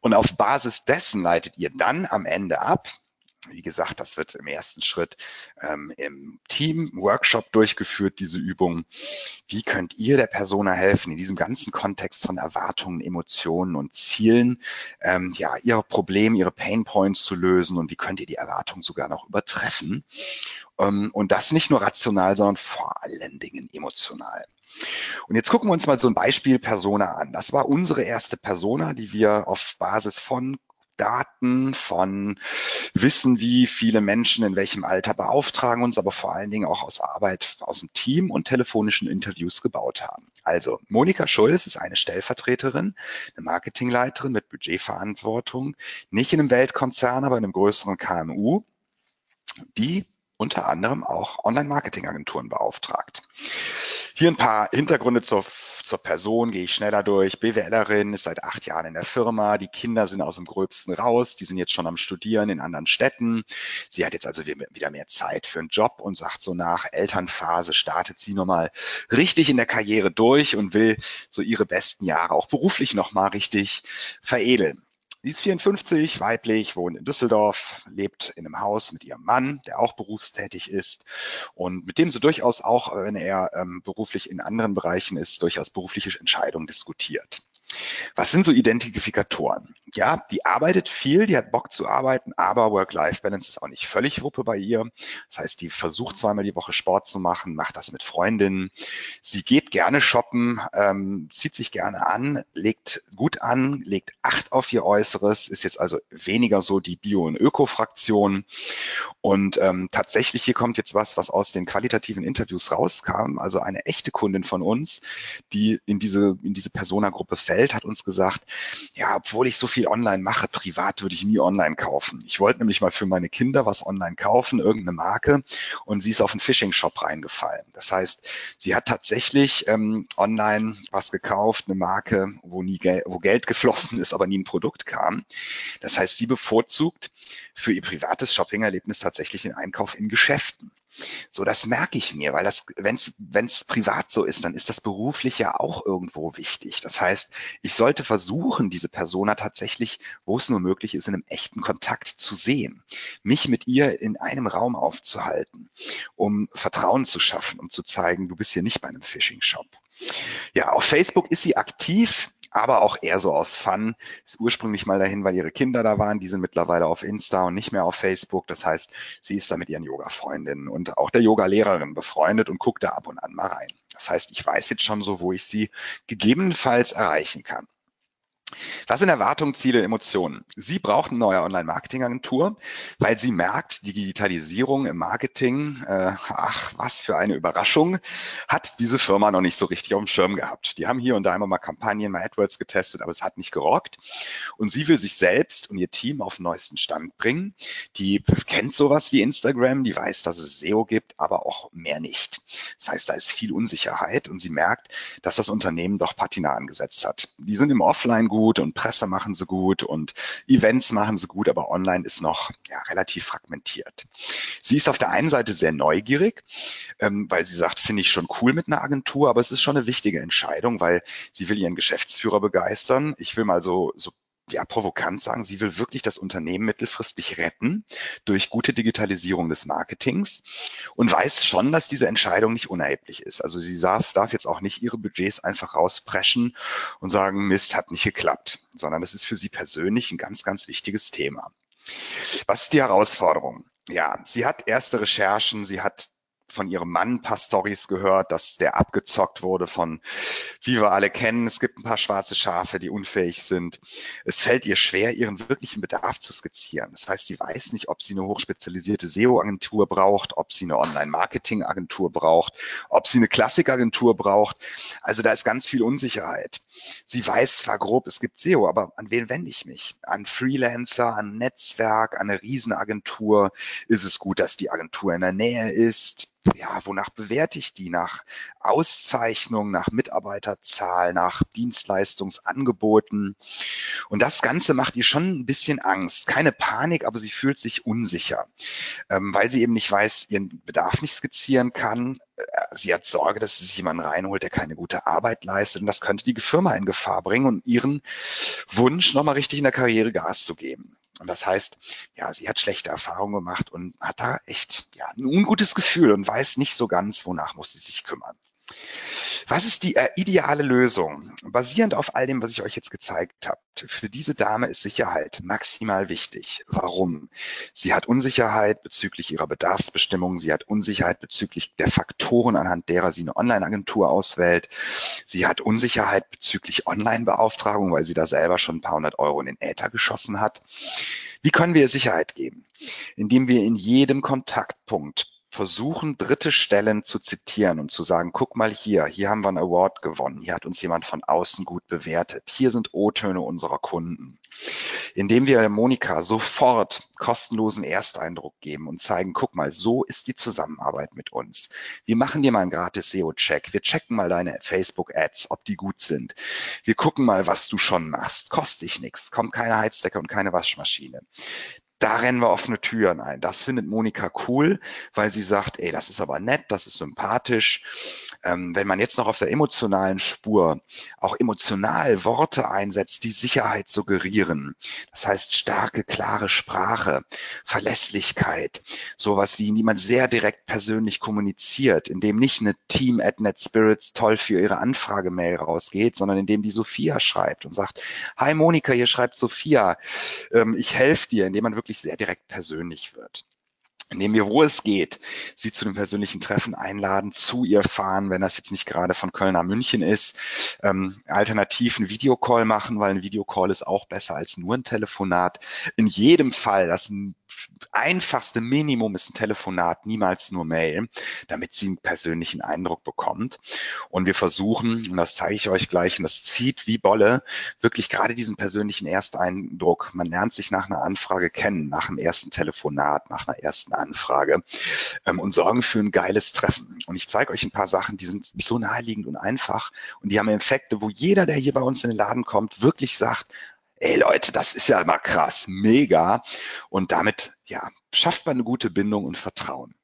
Und auf Basis dessen leitet ihr dann am Ende ab, wie gesagt, das wird im ersten Schritt ähm, im Team-Workshop durchgeführt, diese Übung. Wie könnt ihr der Persona helfen, in diesem ganzen Kontext von Erwartungen, Emotionen und Zielen, ähm, ja, ihre Probleme, ihre Pain Points zu lösen und wie könnt ihr die Erwartungen sogar noch übertreffen? Ähm, und das nicht nur rational, sondern vor allen Dingen emotional. Und jetzt gucken wir uns mal so ein Beispiel Persona an. Das war unsere erste Persona, die wir auf Basis von Daten, von Wissen, wie viele Menschen in welchem Alter beauftragen uns, aber vor allen Dingen auch aus Arbeit aus dem Team und telefonischen Interviews gebaut haben. Also Monika Schulz ist eine Stellvertreterin, eine Marketingleiterin mit Budgetverantwortung, nicht in einem Weltkonzern, aber in einem größeren KMU, die unter anderem auch Online-Marketing-Agenturen beauftragt. Hier ein paar Hintergründe zur, zur Person, gehe ich schneller durch. BWLerin ist seit acht Jahren in der Firma. Die Kinder sind aus dem Gröbsten raus. Die sind jetzt schon am Studieren in anderen Städten. Sie hat jetzt also wieder mehr Zeit für einen Job und sagt so nach Elternphase startet sie nochmal richtig in der Karriere durch und will so ihre besten Jahre auch beruflich nochmal richtig veredeln. Sie ist 54, weiblich, wohnt in Düsseldorf, lebt in einem Haus mit ihrem Mann, der auch berufstätig ist und mit dem sie durchaus auch, wenn er ähm, beruflich in anderen Bereichen ist, durchaus berufliche Entscheidungen diskutiert. Was sind so Identifikatoren? ja, die arbeitet viel, die hat Bock zu arbeiten, aber Work-Life-Balance ist auch nicht völlig Wuppe bei ihr. Das heißt, die versucht zweimal die Woche Sport zu machen, macht das mit Freundinnen. Sie geht gerne shoppen, ähm, zieht sich gerne an, legt gut an, legt Acht auf ihr Äußeres, ist jetzt also weniger so die Bio- und Öko-Fraktion. Und ähm, tatsächlich hier kommt jetzt was, was aus den qualitativen Interviews rauskam. Also eine echte Kundin von uns, die in diese, in diese Persona-Gruppe fällt, hat uns gesagt, ja, obwohl ich so viel online mache, privat würde ich nie online kaufen. Ich wollte nämlich mal für meine Kinder was online kaufen, irgendeine Marke, und sie ist auf einen Phishing-Shop reingefallen. Das heißt, sie hat tatsächlich ähm, online was gekauft, eine Marke, wo nie Geld, wo Geld *laughs* geflossen ist, aber nie ein Produkt kam. Das heißt, sie bevorzugt für ihr privates Shopping-Erlebnis tatsächlich den Einkauf in Geschäften. So, das merke ich mir, weil das, wenn es privat so ist, dann ist das beruflich ja auch irgendwo wichtig. Das heißt, ich sollte versuchen, diese Persona tatsächlich, wo es nur möglich ist, in einem echten Kontakt zu sehen, mich mit ihr in einem Raum aufzuhalten, um Vertrauen zu schaffen, um zu zeigen, du bist hier nicht bei einem Phishing-Shop. Ja, auf Facebook ist sie aktiv aber auch eher so aus Fun. Ist ursprünglich mal dahin, weil ihre Kinder da waren. Die sind mittlerweile auf Insta und nicht mehr auf Facebook. Das heißt, sie ist da mit ihren Yoga-Freundinnen und auch der Yoga-Lehrerin befreundet und guckt da ab und an mal rein. Das heißt, ich weiß jetzt schon so, wo ich sie gegebenenfalls erreichen kann. Was sind Erwartungen, Ziele, Emotionen? Sie braucht eine neue Online-Marketing-Agentur, weil sie merkt, die Digitalisierung im Marketing, äh, ach, was für eine Überraschung, hat diese Firma noch nicht so richtig auf dem Schirm gehabt. Die haben hier und da immer mal Kampagnen, mal AdWords getestet, aber es hat nicht gerockt. Und sie will sich selbst und ihr Team auf den neuesten Stand bringen. Die kennt sowas wie Instagram, die weiß, dass es SEO gibt, aber auch mehr nicht. Das heißt, da ist viel Unsicherheit und sie merkt, dass das Unternehmen doch Patina angesetzt hat. Die sind im Offline gut, gut und Presse machen sie gut und Events machen sie gut, aber online ist noch ja, relativ fragmentiert. Sie ist auf der einen Seite sehr neugierig, ähm, weil sie sagt, finde ich schon cool mit einer Agentur, aber es ist schon eine wichtige Entscheidung, weil sie will ihren Geschäftsführer begeistern. Ich will mal so, so ja, provokant sagen, sie will wirklich das Unternehmen mittelfristig retten durch gute Digitalisierung des Marketings und weiß schon, dass diese Entscheidung nicht unerheblich ist. Also sie darf, darf jetzt auch nicht ihre Budgets einfach rauspreschen und sagen, Mist, hat nicht geklappt, sondern das ist für sie persönlich ein ganz, ganz wichtiges Thema. Was ist die Herausforderung? Ja, sie hat erste Recherchen, sie hat von ihrem Mann ein paar Stories gehört, dass der abgezockt wurde von, wie wir alle kennen, es gibt ein paar schwarze Schafe, die unfähig sind. Es fällt ihr schwer, ihren wirklichen Bedarf zu skizzieren. Das heißt, sie weiß nicht, ob sie eine hochspezialisierte SEO-Agentur braucht, ob sie eine Online-Marketing-Agentur braucht, ob sie eine Klassik-Agentur braucht. Also da ist ganz viel Unsicherheit. Sie weiß zwar grob, es gibt SEO, aber an wen wende ich mich? An Freelancer, an Netzwerk, an eine Riesenagentur? Ist es gut, dass die Agentur in der Nähe ist? Ja, wonach bewerte ich die? Nach Auszeichnung, nach Mitarbeiterzahl, nach Dienstleistungsangeboten. Und das Ganze macht ihr schon ein bisschen Angst. Keine Panik, aber sie fühlt sich unsicher, ähm, weil sie eben nicht weiß, ihren Bedarf nicht skizzieren kann. Äh, sie hat Sorge, dass sie sich jemanden reinholt, der keine gute Arbeit leistet. Und das könnte die Firma in Gefahr bringen und ihren Wunsch, nochmal richtig in der Karriere Gas zu geben. Und das heißt, ja, sie hat schlechte Erfahrungen gemacht und hat da echt ja, ein ungutes Gefühl und weiß nicht so ganz, wonach muss sie sich kümmern. Was ist die äh, ideale Lösung? Basierend auf all dem, was ich euch jetzt gezeigt habe, für diese Dame ist Sicherheit maximal wichtig. Warum? Sie hat Unsicherheit bezüglich ihrer Bedarfsbestimmung, sie hat Unsicherheit bezüglich der Faktoren, anhand derer sie eine Online-Agentur auswählt. Sie hat Unsicherheit bezüglich Online-Beauftragung, weil sie da selber schon ein paar hundert Euro in den Äther geschossen hat. Wie können wir ihr Sicherheit geben? Indem wir in jedem Kontaktpunkt versuchen, dritte Stellen zu zitieren und zu sagen, guck mal hier, hier haben wir einen Award gewonnen, hier hat uns jemand von außen gut bewertet, hier sind O-Töne unserer Kunden. Indem wir Monika sofort kostenlosen Ersteindruck geben und zeigen, guck mal, so ist die Zusammenarbeit mit uns. Wir machen dir mal einen gratis SEO-Check. Wir checken mal deine Facebook-Ads, ob die gut sind. Wir gucken mal, was du schon machst. Kostet dich nichts. Kommt keine Heizdecke und keine Waschmaschine da rennen wir offene Türen ein. Das findet Monika cool, weil sie sagt, ey, das ist aber nett, das ist sympathisch. Ähm, wenn man jetzt noch auf der emotionalen Spur auch emotional Worte einsetzt, die Sicherheit suggerieren, das heißt starke, klare Sprache, Verlässlichkeit, sowas wie niemand sehr direkt persönlich kommuniziert, indem nicht eine Team at NetSpirits toll für ihre Anfragemail rausgeht, sondern indem die Sophia schreibt und sagt, hi Monika, hier schreibt Sophia, ähm, ich helfe dir, indem man wirklich sehr direkt persönlich wird. Indem wir, wo es geht, sie zu dem persönlichen Treffen einladen, zu ihr fahren, wenn das jetzt nicht gerade von Köln nach München ist, ähm, alternativ einen Videocall machen, weil ein Videocall ist auch besser als nur ein Telefonat. In jedem Fall, das einfachste Minimum ist ein Telefonat, niemals nur Mail, damit sie einen persönlichen Eindruck bekommt. Und wir versuchen, und das zeige ich euch gleich, und das zieht wie Bolle, wirklich gerade diesen persönlichen Ersteindruck. Man lernt sich nach einer Anfrage kennen, nach dem ersten Telefonat, nach einer ersten Anfrage ähm, und sorgen für ein geiles Treffen. Und ich zeige euch ein paar Sachen, die sind so naheliegend und einfach und die haben Effekte, wo jeder, der hier bei uns in den Laden kommt, wirklich sagt, ey Leute, das ist ja mal krass, mega. Und damit, ja, schafft man eine gute Bindung und Vertrauen.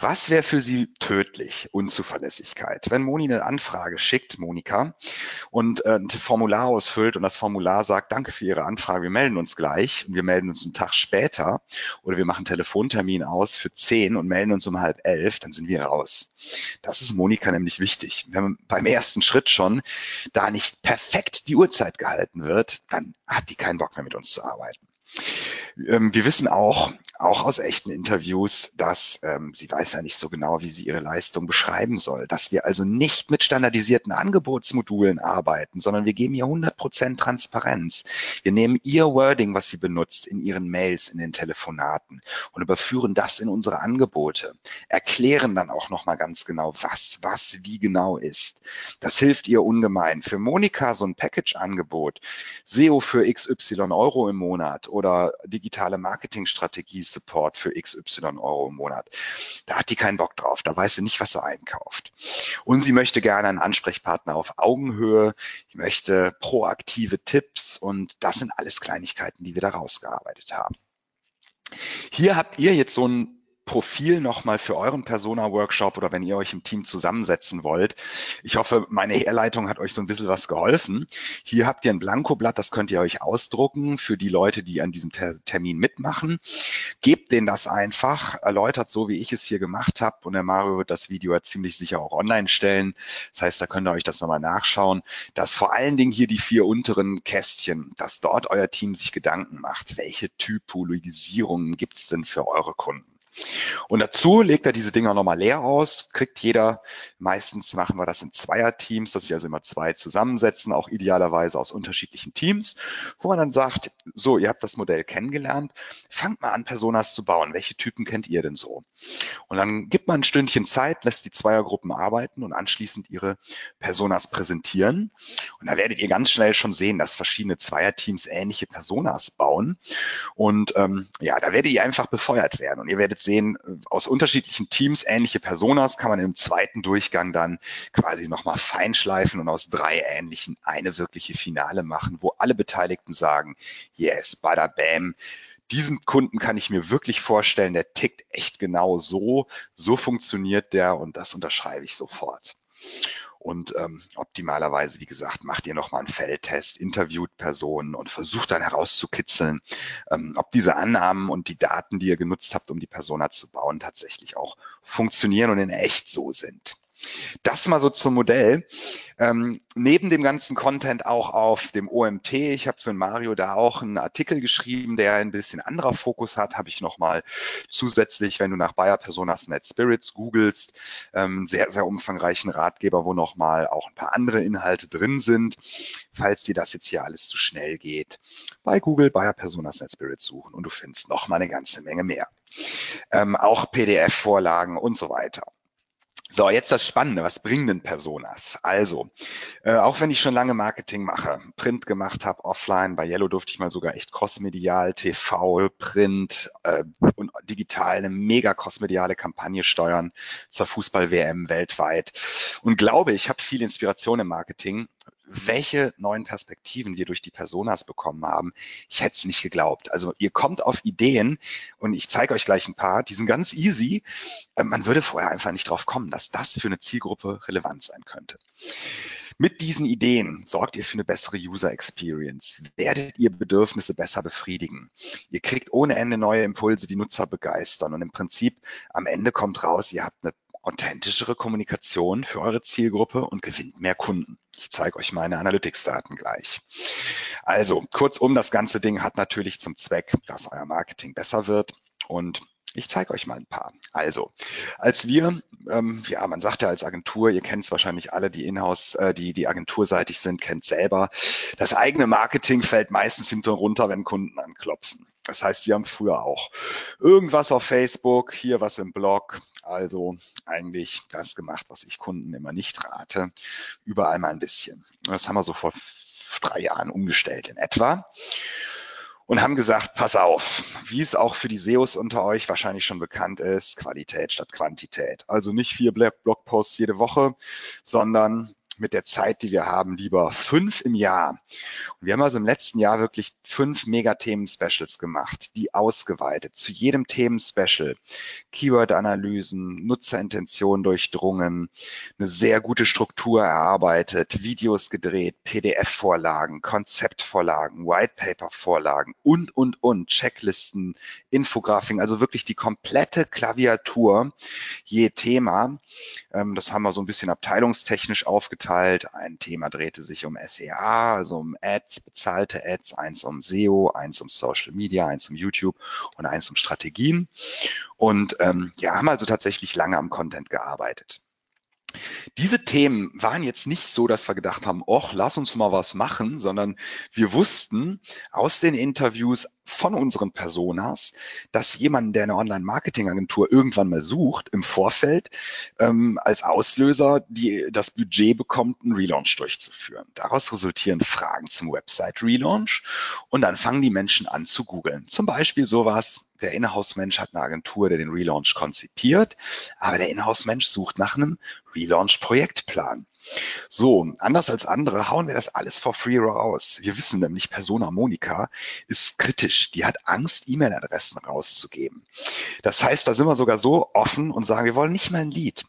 Was wäre für Sie tödlich? Unzuverlässigkeit. Wenn Moni eine Anfrage schickt, Monika, und äh, ein Formular ausfüllt und das Formular sagt, danke für Ihre Anfrage, wir melden uns gleich und wir melden uns einen Tag später oder wir machen einen Telefontermin aus für zehn und melden uns um halb elf, dann sind wir raus. Das ist Monika nämlich wichtig. Wenn man beim ersten Schritt schon da nicht perfekt die Uhrzeit gehalten wird, dann hat die keinen Bock mehr mit uns zu arbeiten. Ähm, wir wissen auch, auch aus echten Interviews, dass ähm, sie weiß ja nicht so genau, wie sie ihre Leistung beschreiben soll, dass wir also nicht mit standardisierten Angebotsmodulen arbeiten, sondern wir geben ihr 100% Transparenz. Wir nehmen ihr Wording, was sie benutzt, in ihren Mails, in den Telefonaten und überführen das in unsere Angebote, erklären dann auch nochmal ganz genau, was, was, wie genau ist. Das hilft ihr ungemein. Für Monika so ein Package-Angebot, SEO für XY Euro im Monat oder digitale Marketingstrategie-Support für XY Euro im Monat. Da hat die keinen Bock drauf. Da weiß sie nicht, was sie einkauft. Und sie möchte gerne einen Ansprechpartner auf Augenhöhe. Sie möchte proaktive Tipps und das sind alles Kleinigkeiten, die wir da rausgearbeitet haben. Hier habt ihr jetzt so ein Profil nochmal für euren Persona-Workshop oder wenn ihr euch im Team zusammensetzen wollt. Ich hoffe, meine Herleitung hat euch so ein bisschen was geholfen. Hier habt ihr ein Blankoblatt, das könnt ihr euch ausdrucken für die Leute, die an diesem Ter Termin mitmachen. Gebt denen das einfach, erläutert so, wie ich es hier gemacht habe. Und der Mario wird das Video ja ziemlich sicher auch online stellen. Das heißt, da könnt ihr euch das nochmal nachschauen, dass vor allen Dingen hier die vier unteren Kästchen, dass dort euer Team sich Gedanken macht, welche Typologisierungen gibt es denn für eure Kunden. Und dazu legt er diese Dinger nochmal leer aus, kriegt jeder, meistens machen wir das in Zweierteams, dass sich also immer zwei zusammensetzen, auch idealerweise aus unterschiedlichen Teams, wo man dann sagt, so, ihr habt das Modell kennengelernt, fangt mal an, Personas zu bauen. Welche Typen kennt ihr denn so? Und dann gibt man ein Stündchen Zeit, lässt die Zweiergruppen arbeiten und anschließend ihre Personas präsentieren. Und da werdet ihr ganz schnell schon sehen, dass verschiedene Zweierteams ähnliche Personas bauen. Und ähm, ja, da werdet ihr einfach befeuert werden und ihr werdet sehen, aus unterschiedlichen Teams ähnliche Personas kann man im zweiten Durchgang dann quasi nochmal feinschleifen und aus drei ähnlichen eine wirkliche Finale machen, wo alle Beteiligten sagen, yes, bada bam, diesen Kunden kann ich mir wirklich vorstellen, der tickt echt genau so, so funktioniert der und das unterschreibe ich sofort. Und ähm, optimalerweise, wie gesagt, macht ihr nochmal einen Feldtest, interviewt Personen und versucht dann herauszukitzeln, ähm, ob diese Annahmen und die Daten, die ihr genutzt habt, um die Persona zu bauen, tatsächlich auch funktionieren und in echt so sind. Das mal so zum Modell. Ähm, neben dem ganzen Content auch auf dem OMT. Ich habe für Mario da auch einen Artikel geschrieben, der ein bisschen anderer Fokus hat. Habe ich nochmal zusätzlich, wenn du nach Bayer Personas Net Spirits googelst, ähm, sehr, sehr umfangreichen Ratgeber, wo nochmal auch ein paar andere Inhalte drin sind. Falls dir das jetzt hier alles zu schnell geht, bei Google Bayer Personas Net Spirits suchen und du findest nochmal eine ganze Menge mehr. Ähm, auch PDF-Vorlagen und so weiter. So, jetzt das Spannende. Was bringen denn Personas? Also, äh, auch wenn ich schon lange Marketing mache, Print gemacht habe, offline, bei Yellow durfte ich mal sogar echt crossmedial, TV, Print äh, und digital eine mega crossmediale Kampagne steuern zur Fußball-WM weltweit. Und glaube, ich habe viel Inspiration im Marketing welche neuen Perspektiven wir durch die Personas bekommen haben. Ich hätte es nicht geglaubt. Also ihr kommt auf Ideen und ich zeige euch gleich ein paar, die sind ganz easy. Äh, man würde vorher einfach nicht drauf kommen, dass das für eine Zielgruppe relevant sein könnte. Mit diesen Ideen sorgt ihr für eine bessere User Experience, werdet ihr Bedürfnisse besser befriedigen. Ihr kriegt ohne Ende neue Impulse, die Nutzer begeistern und im Prinzip am Ende kommt raus, ihr habt eine authentischere Kommunikation für eure Zielgruppe und gewinnt mehr Kunden. Ich zeige euch meine Analytics-Daten gleich. Also, kurzum, das ganze Ding hat natürlich zum Zweck, dass euer Marketing besser wird und ich zeige euch mal ein paar. Also, als wir, ähm, ja, man sagt ja als Agentur, ihr kennt es wahrscheinlich alle, die Inhouse, äh, die, die agenturseitig sind, kennt selber, das eigene Marketing fällt meistens hinter runter, wenn Kunden anklopfen. Das heißt, wir haben früher auch irgendwas auf Facebook, hier was im Blog, also eigentlich das gemacht, was ich Kunden immer nicht rate, überall mal ein bisschen. Das haben wir so vor drei Jahren umgestellt in etwa und haben gesagt, pass auf, wie es auch für die SEOs unter euch wahrscheinlich schon bekannt ist, Qualität statt Quantität. Also nicht vier Blogposts jede Woche, sondern mit der Zeit, die wir haben, lieber fünf im Jahr. Und wir haben also im letzten Jahr wirklich fünf Megathemen-Specials gemacht, die ausgeweitet, zu jedem Themen-Special, Keyword-Analysen, Nutzerintention durchdrungen, eine sehr gute Struktur erarbeitet, Videos gedreht, PDF-Vorlagen, Konzeptvorlagen, Whitepaper-Vorlagen und, und, und, Checklisten, Infografiken, also wirklich die komplette Klaviatur je Thema. Ähm, das haben wir so ein bisschen abteilungstechnisch aufgeteilt aufgeteilt. Ein Thema drehte sich um SEA, also um Ads, bezahlte Ads, eins um SEO, eins um Social Media, eins um YouTube und eins um Strategien. Und ähm, ja, haben also tatsächlich lange am Content gearbeitet. Diese Themen waren jetzt nicht so, dass wir gedacht haben, och, lass uns mal was machen, sondern wir wussten aus den Interviews von unseren Personas, dass jemand, der eine Online-Marketing-Agentur irgendwann mal sucht, im Vorfeld ähm, als Auslöser die, das Budget bekommt, einen Relaunch durchzuführen. Daraus resultieren Fragen zum Website-Relaunch und dann fangen die Menschen an zu googeln. Zum Beispiel sowas, der Inhouse-Mensch hat eine Agentur, der den Relaunch konzipiert, aber der Inhouse-Mensch sucht nach einem Relaunch-Projektplan. So, anders als andere hauen wir das alles for free raus. Wir wissen nämlich, Persona Monika ist kritisch. Die hat Angst, E-Mail-Adressen rauszugeben. Das heißt, da sind wir sogar so offen und sagen, wir wollen nicht mal ein Lied.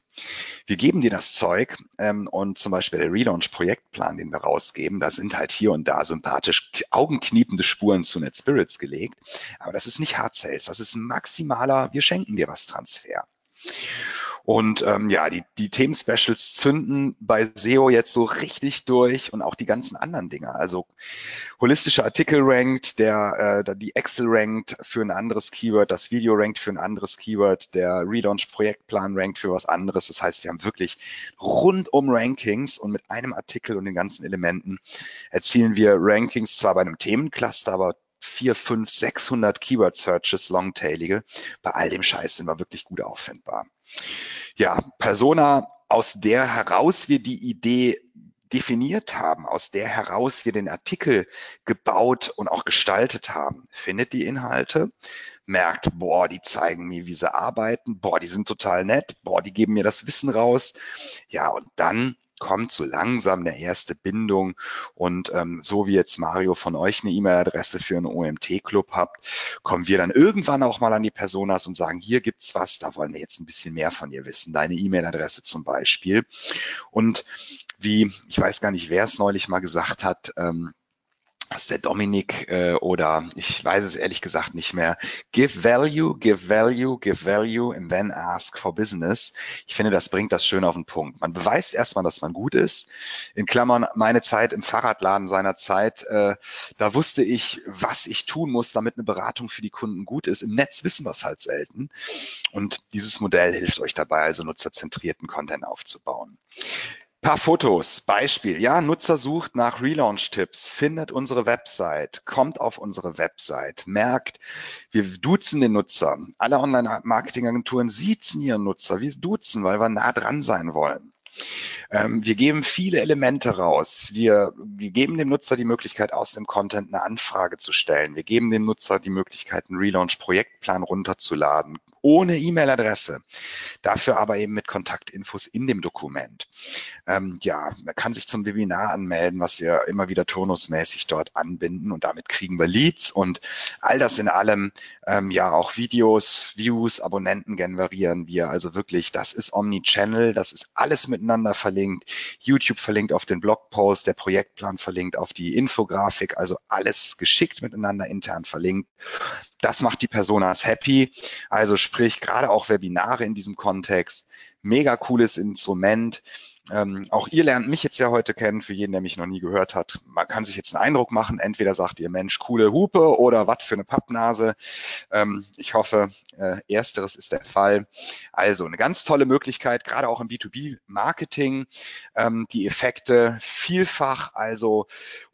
Wir geben dir das Zeug ähm, und zum Beispiel der Relaunch-Projektplan, den wir rausgeben, da sind halt hier und da sympathisch augenkniepende Spuren zu NetSpirits gelegt. Aber das ist nicht Hard Sales, das ist maximaler, wir schenken dir was Transfer. Und ähm, ja, die, die Themen-Specials zünden bei SEO jetzt so richtig durch und auch die ganzen anderen Dinge. Also holistische Artikel rankt, der äh, die Excel rankt für ein anderes Keyword, das Video rankt für ein anderes Keyword, der Relaunch-Projektplan rankt für was anderes. Das heißt, wir haben wirklich rundum Rankings und mit einem Artikel und den ganzen Elementen erzielen wir Rankings zwar bei einem Themencluster, aber vier, fünf, 600 Keyword Searches, longtailige. Bei all dem Scheiß sind wir wirklich gut auffindbar ja, Persona, aus der heraus wir die Idee definiert haben, aus der heraus wir den Artikel gebaut und auch gestaltet haben, findet die Inhalte, merkt, boah, die zeigen mir, wie sie arbeiten, boah, die sind total nett, boah, die geben mir das Wissen raus. Ja, und dann kommt so langsam eine erste Bindung. Und ähm, so wie jetzt Mario von euch eine E-Mail-Adresse für einen OMT-Club habt, kommen wir dann irgendwann auch mal an die Personas und sagen, hier gibt's was, da wollen wir jetzt ein bisschen mehr von dir wissen. Deine E-Mail-Adresse zum Beispiel. Und wie, ich weiß gar nicht, wer es neulich mal gesagt hat, ähm, was der Dominik äh, oder ich weiß es ehrlich gesagt nicht mehr. Give value, give value, give value and then ask for business. Ich finde, das bringt das schön auf den Punkt. Man beweist erstmal, dass man gut ist. In Klammern meine Zeit im Fahrradladen seiner Zeit, äh, da wusste ich, was ich tun muss, damit eine Beratung für die Kunden gut ist. Im Netz wissen wir es halt selten. Und dieses Modell hilft euch dabei, also nutzerzentrierten Content aufzubauen. Paar Fotos, Beispiel. Ja, Nutzer sucht nach Relaunch-Tipps, findet unsere Website, kommt auf unsere Website, merkt, wir duzen den Nutzer. Alle Online-Marketing-Agenturen siezen ihren Nutzer. Wir duzen, weil wir nah dran sein wollen. Ähm, wir geben viele Elemente raus. Wir, wir geben dem Nutzer die Möglichkeit, aus dem Content eine Anfrage zu stellen. Wir geben dem Nutzer die Möglichkeit, einen Relaunch-Projektplan runterzuladen ohne E-Mail-Adresse. Dafür aber eben mit Kontaktinfos in dem Dokument. Ähm, ja, man kann sich zum Webinar anmelden, was wir immer wieder turnusmäßig dort anbinden und damit kriegen wir Leads und all das in allem, ähm, ja auch Videos, Views, Abonnenten generieren wir. Also wirklich, das ist Omni-Channel, das ist alles miteinander verlinkt. YouTube verlinkt auf den Blogpost, der Projektplan verlinkt auf die Infografik, also alles geschickt miteinander intern verlinkt. Das macht die Personas happy. Also sprich, gerade auch Webinare in diesem Kontext. Mega cooles Instrument. Ähm, auch ihr lernt mich jetzt ja heute kennen, für jeden, der mich noch nie gehört hat. Man kann sich jetzt einen Eindruck machen. Entweder sagt ihr, Mensch, coole Hupe oder was für eine Pappnase. Ähm, ich hoffe, äh, ersteres ist der Fall. Also eine ganz tolle Möglichkeit, gerade auch im B2B-Marketing, ähm, die Effekte vielfach, also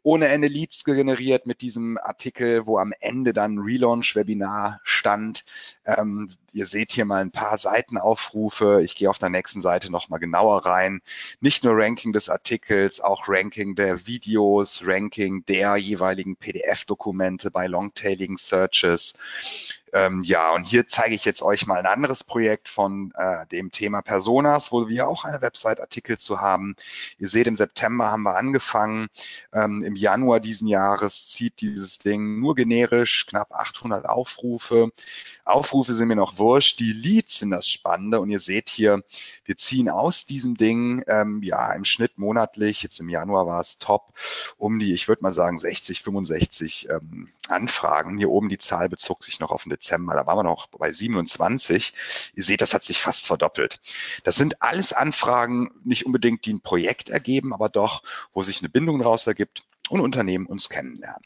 ohne Ende Leads generiert mit diesem Artikel, wo am Ende dann Relaunch-Webinar stand. Ähm, ihr seht hier mal ein paar Seitenaufrufe. Ich gehe auf der nächsten Seite nochmal genauer rein. Nicht nur Ranking des Artikels, auch Ranking der Videos, Ranking der jeweiligen PDF-Dokumente bei longtailigen Searches. Ähm, ja, und hier zeige ich jetzt euch mal ein anderes Projekt von äh, dem Thema Personas, wo wir auch eine Website-Artikel zu haben. Ihr seht, im September haben wir angefangen. Ähm, Im Januar diesen Jahres zieht dieses Ding nur generisch knapp 800 Aufrufe. Aufrufe sind mir noch wurscht. Die Leads sind das Spannende. Und ihr seht hier, wir ziehen aus diesem Ding, ähm, ja, im Schnitt monatlich, jetzt im Januar war es top, um die, ich würde mal sagen, 60, 65 ähm, Anfragen. Hier oben die Zahl bezog sich noch auf den Dezember, da waren wir noch bei 27. Ihr seht, das hat sich fast verdoppelt. Das sind alles Anfragen, nicht unbedingt, die ein Projekt ergeben, aber doch, wo sich eine Bindung daraus ergibt und Unternehmen uns kennenlernen.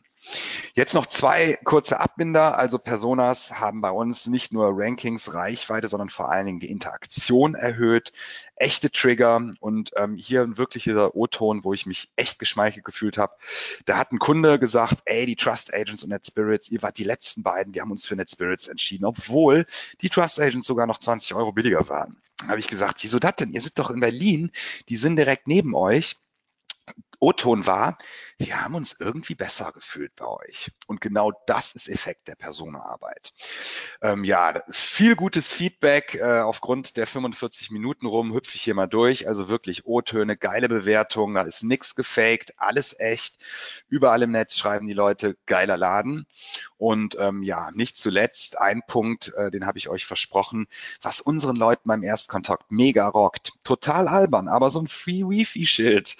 Jetzt noch zwei kurze Abbinder. Also Personas haben bei uns nicht nur Rankings, Reichweite, sondern vor allen Dingen die Interaktion erhöht, echte Trigger und ähm, hier ein wirklicher O-Ton, wo ich mich echt geschmeichelt gefühlt habe. Da hat ein Kunde gesagt, ey, die Trust Agents und NetSpirits, ihr wart die letzten beiden, wir haben uns für NetSpirits entschieden, obwohl die Trust Agents sogar noch 20 Euro billiger waren. Habe ich gesagt, wieso das denn? Ihr sitzt doch in Berlin, die sind direkt neben euch. O-Ton war, wir haben uns irgendwie besser gefühlt bei euch. Und genau das ist Effekt der Personenarbeit. Ähm, ja, viel gutes Feedback. Äh, aufgrund der 45 Minuten rum hüpfe ich hier mal durch. Also wirklich O-Töne, geile Bewertungen, da ist nichts gefaked, alles echt. Überall im Netz schreiben die Leute, geiler Laden. Und ähm, ja, nicht zuletzt ein Punkt, äh, den habe ich euch versprochen, was unseren Leuten beim Erstkontakt mega rockt. Total albern, aber so ein Free Wifi-Schild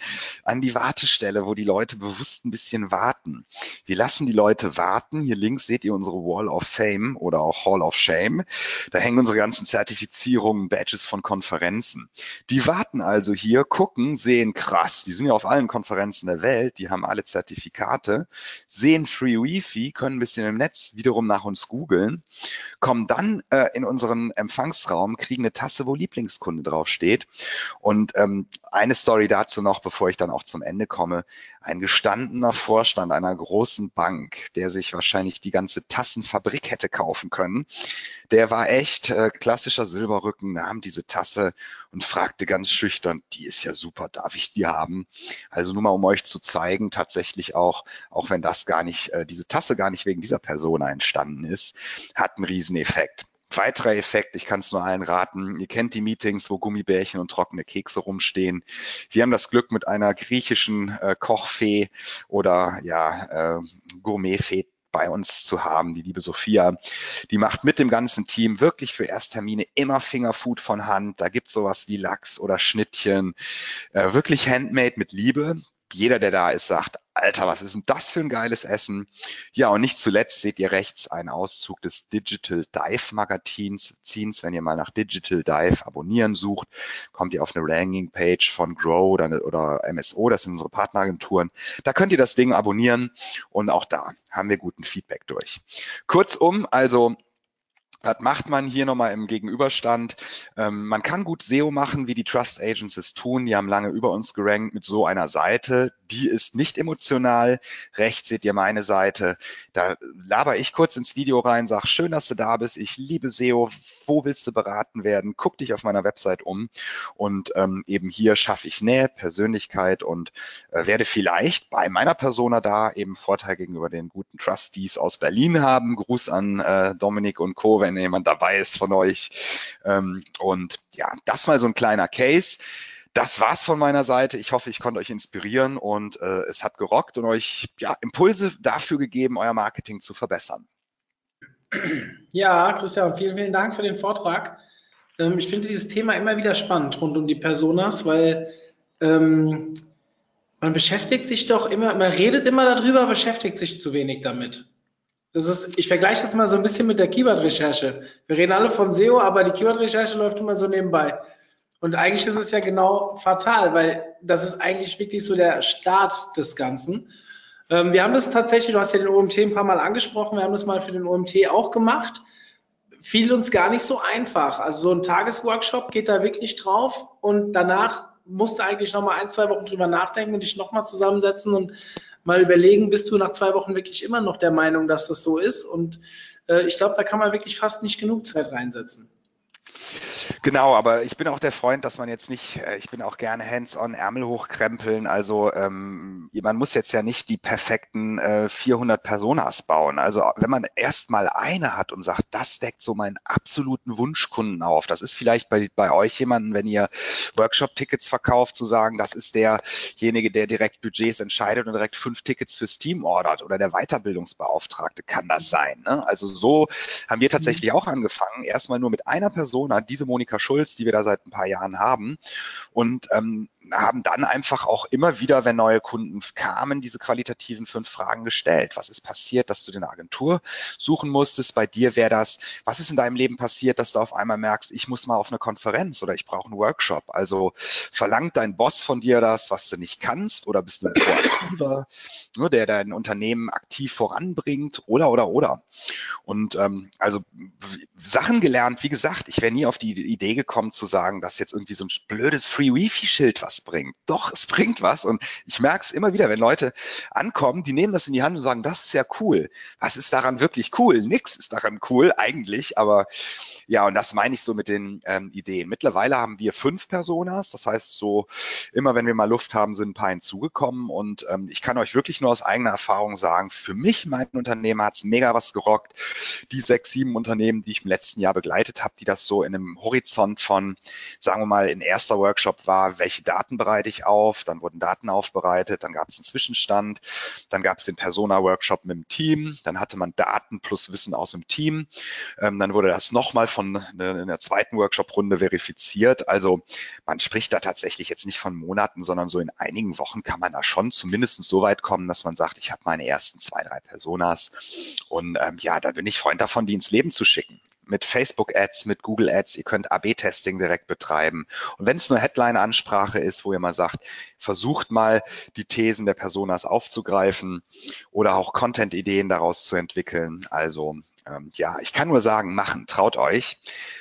an die Wartestelle, wo die Leute bewusst ein bisschen warten. Wir lassen die Leute warten. Hier links seht ihr unsere Wall of Fame oder auch Hall of Shame. Da hängen unsere ganzen Zertifizierungen, Badges von Konferenzen. Die warten also hier, gucken, sehen krass. Die sind ja auf allen Konferenzen der Welt. Die haben alle Zertifikate, sehen Free Wifi, können ein bisschen im Netz wiederum nach uns googeln, kommen dann äh, in unseren Empfangsraum, kriegen eine Tasse, wo Lieblingskunde draufsteht. Und ähm, eine Story dazu noch, bevor ich dann auch zum Ende komme. Ein gestandener Vorstand einer großen Bank, der sich wahrscheinlich die ganze Tassenfabrik hätte kaufen können, der war echt äh, klassischer Silberrücken, nahm diese Tasse und fragte ganz schüchtern, die ist ja super, darf ich die haben? Also nur mal, um euch zu zeigen, tatsächlich auch, auch wenn das gar nicht, äh, diese Tasse gar nicht wegen dieser Person entstanden ist, hat einen Rieseneffekt. Weiterer Effekt, ich kann es nur allen raten, ihr kennt die Meetings, wo Gummibärchen und trockene Kekse rumstehen. Wir haben das Glück mit einer griechischen äh, Kochfee oder ja, äh, Gourmetfee bei uns zu haben, die liebe Sophia. Die macht mit dem ganzen Team wirklich für Ersttermine immer Fingerfood von Hand. Da gibt's sowas wie Lachs oder Schnittchen. Äh, wirklich handmade mit Liebe jeder, der da ist, sagt, Alter, was ist denn das für ein geiles Essen? Ja, und nicht zuletzt seht ihr rechts einen Auszug des Digital Dive Magazins. Wenn ihr mal nach Digital Dive abonnieren sucht, kommt ihr auf eine Ranking Page von Grow oder, oder MSO, das sind unsere Partneragenturen. Da könnt ihr das Ding abonnieren und auch da haben wir guten Feedback durch. Kurzum, also was macht man hier nochmal im Gegenüberstand? Ähm, man kann gut SEO machen, wie die Trust Agents es tun. Die haben lange über uns gerankt mit so einer Seite. Die ist nicht emotional. Rechts seht ihr meine Seite. Da laber ich kurz ins Video rein, sag, schön, dass du da bist. Ich liebe SEO. Wo willst du beraten werden? Guck dich auf meiner Website um. Und ähm, eben hier schaffe ich Nähe, Persönlichkeit und äh, werde vielleicht bei meiner Persona da eben Vorteil gegenüber den guten Trustees aus Berlin haben. Gruß an äh, Dominik und Co wenn jemand dabei ist von euch. Ähm, und ja, das mal so ein kleiner Case. Das war's von meiner Seite. Ich hoffe, ich konnte euch inspirieren und äh, es hat gerockt und euch ja, Impulse dafür gegeben, euer Marketing zu verbessern. Ja, Christian, vielen, vielen Dank für den Vortrag. Ähm, ich finde dieses Thema immer wieder spannend rund um die Personas, weil ähm, man beschäftigt sich doch immer, man redet immer darüber, beschäftigt sich zu wenig damit. Das ist, ich vergleiche das mal so ein bisschen mit der Keyword-Recherche. Wir reden alle von SEO, aber die Keyword-Recherche läuft immer so nebenbei. Und eigentlich ist es ja genau fatal, weil das ist eigentlich wirklich so der Start des Ganzen. Ähm, wir haben das tatsächlich, du hast ja den OMT ein paar Mal angesprochen, wir haben das mal für den OMT auch gemacht. Fiel uns gar nicht so einfach. Also so ein Tagesworkshop geht da wirklich drauf und danach musst du eigentlich nochmal ein, zwei Wochen drüber nachdenken und dich nochmal zusammensetzen und mal überlegen, bist du nach zwei Wochen wirklich immer noch der Meinung, dass das so ist? Und äh, ich glaube, da kann man wirklich fast nicht genug Zeit reinsetzen. Genau, aber ich bin auch der Freund, dass man jetzt nicht, äh, ich bin auch gerne hands-on Ärmel hochkrempeln. Also ähm, man muss jetzt ja nicht die perfekten äh, 400 Personas bauen. Also wenn man erstmal eine hat und sagt, das deckt so meinen absoluten Wunschkunden auf. Das ist vielleicht bei, bei euch jemanden, wenn ihr Workshop-Tickets verkauft, zu sagen, das ist derjenige, der direkt Budgets entscheidet und direkt fünf Tickets fürs Team ordert oder der Weiterbildungsbeauftragte kann das sein. Ne? Also so haben wir tatsächlich auch angefangen, erstmal nur mit einer Persona, diese Monika Monika Schulz, die wir da seit ein paar Jahren haben. Und ähm, haben dann einfach auch immer wieder, wenn neue Kunden kamen, diese qualitativen fünf Fragen gestellt. Was ist passiert, dass du eine Agentur suchen musstest? Bei dir wäre das, was ist in deinem Leben passiert, dass du auf einmal merkst, ich muss mal auf eine Konferenz oder ich brauche einen Workshop? Also verlangt dein Boss von dir das, was du nicht kannst oder bist du ein Proaktiver, *coughs* ne, der dein Unternehmen aktiv voranbringt oder, oder, oder. Und ähm, also Sachen gelernt, wie gesagt, ich wäre nie auf die Idee gekommen zu sagen, dass jetzt irgendwie so ein blödes Free Wifi-Schild was bringt. Doch, es bringt was. Und ich merke es immer wieder, wenn Leute ankommen, die nehmen das in die Hand und sagen, das ist ja cool. Was ist daran wirklich cool? Nix ist daran cool eigentlich, aber ja, und das meine ich so mit den ähm, Ideen. Mittlerweile haben wir fünf Personas. Das heißt, so immer wenn wir mal Luft haben, sind ein paar hinzugekommen. Und ähm, ich kann euch wirklich nur aus eigener Erfahrung sagen, für mich, mein hat es mega was gerockt. Die sechs, sieben Unternehmen, die ich im letzten Jahr begleitet habe, die das so in einem Horizont von, sagen wir mal, in erster Workshop war, welche Daten bereite ich auf, dann wurden Daten aufbereitet, dann gab es einen Zwischenstand, dann gab es den Persona-Workshop mit dem Team, dann hatte man Daten plus Wissen aus dem Team, ähm, dann wurde das nochmal von in der zweiten Workshop-Runde verifiziert. Also man spricht da tatsächlich jetzt nicht von Monaten, sondern so in einigen Wochen kann man da schon zumindest so weit kommen, dass man sagt, ich habe meine ersten zwei, drei Personas und ähm, ja, da bin ich Freund davon, die ins Leben zu schicken mit Facebook-Ads, mit Google-Ads, ihr könnt AB-Testing direkt betreiben. Und wenn es nur Headline-Ansprache ist, wo ihr mal sagt, versucht mal die Thesen der Personas aufzugreifen oder auch Content-Ideen daraus zu entwickeln. Also ähm, ja, ich kann nur sagen, machen, traut euch.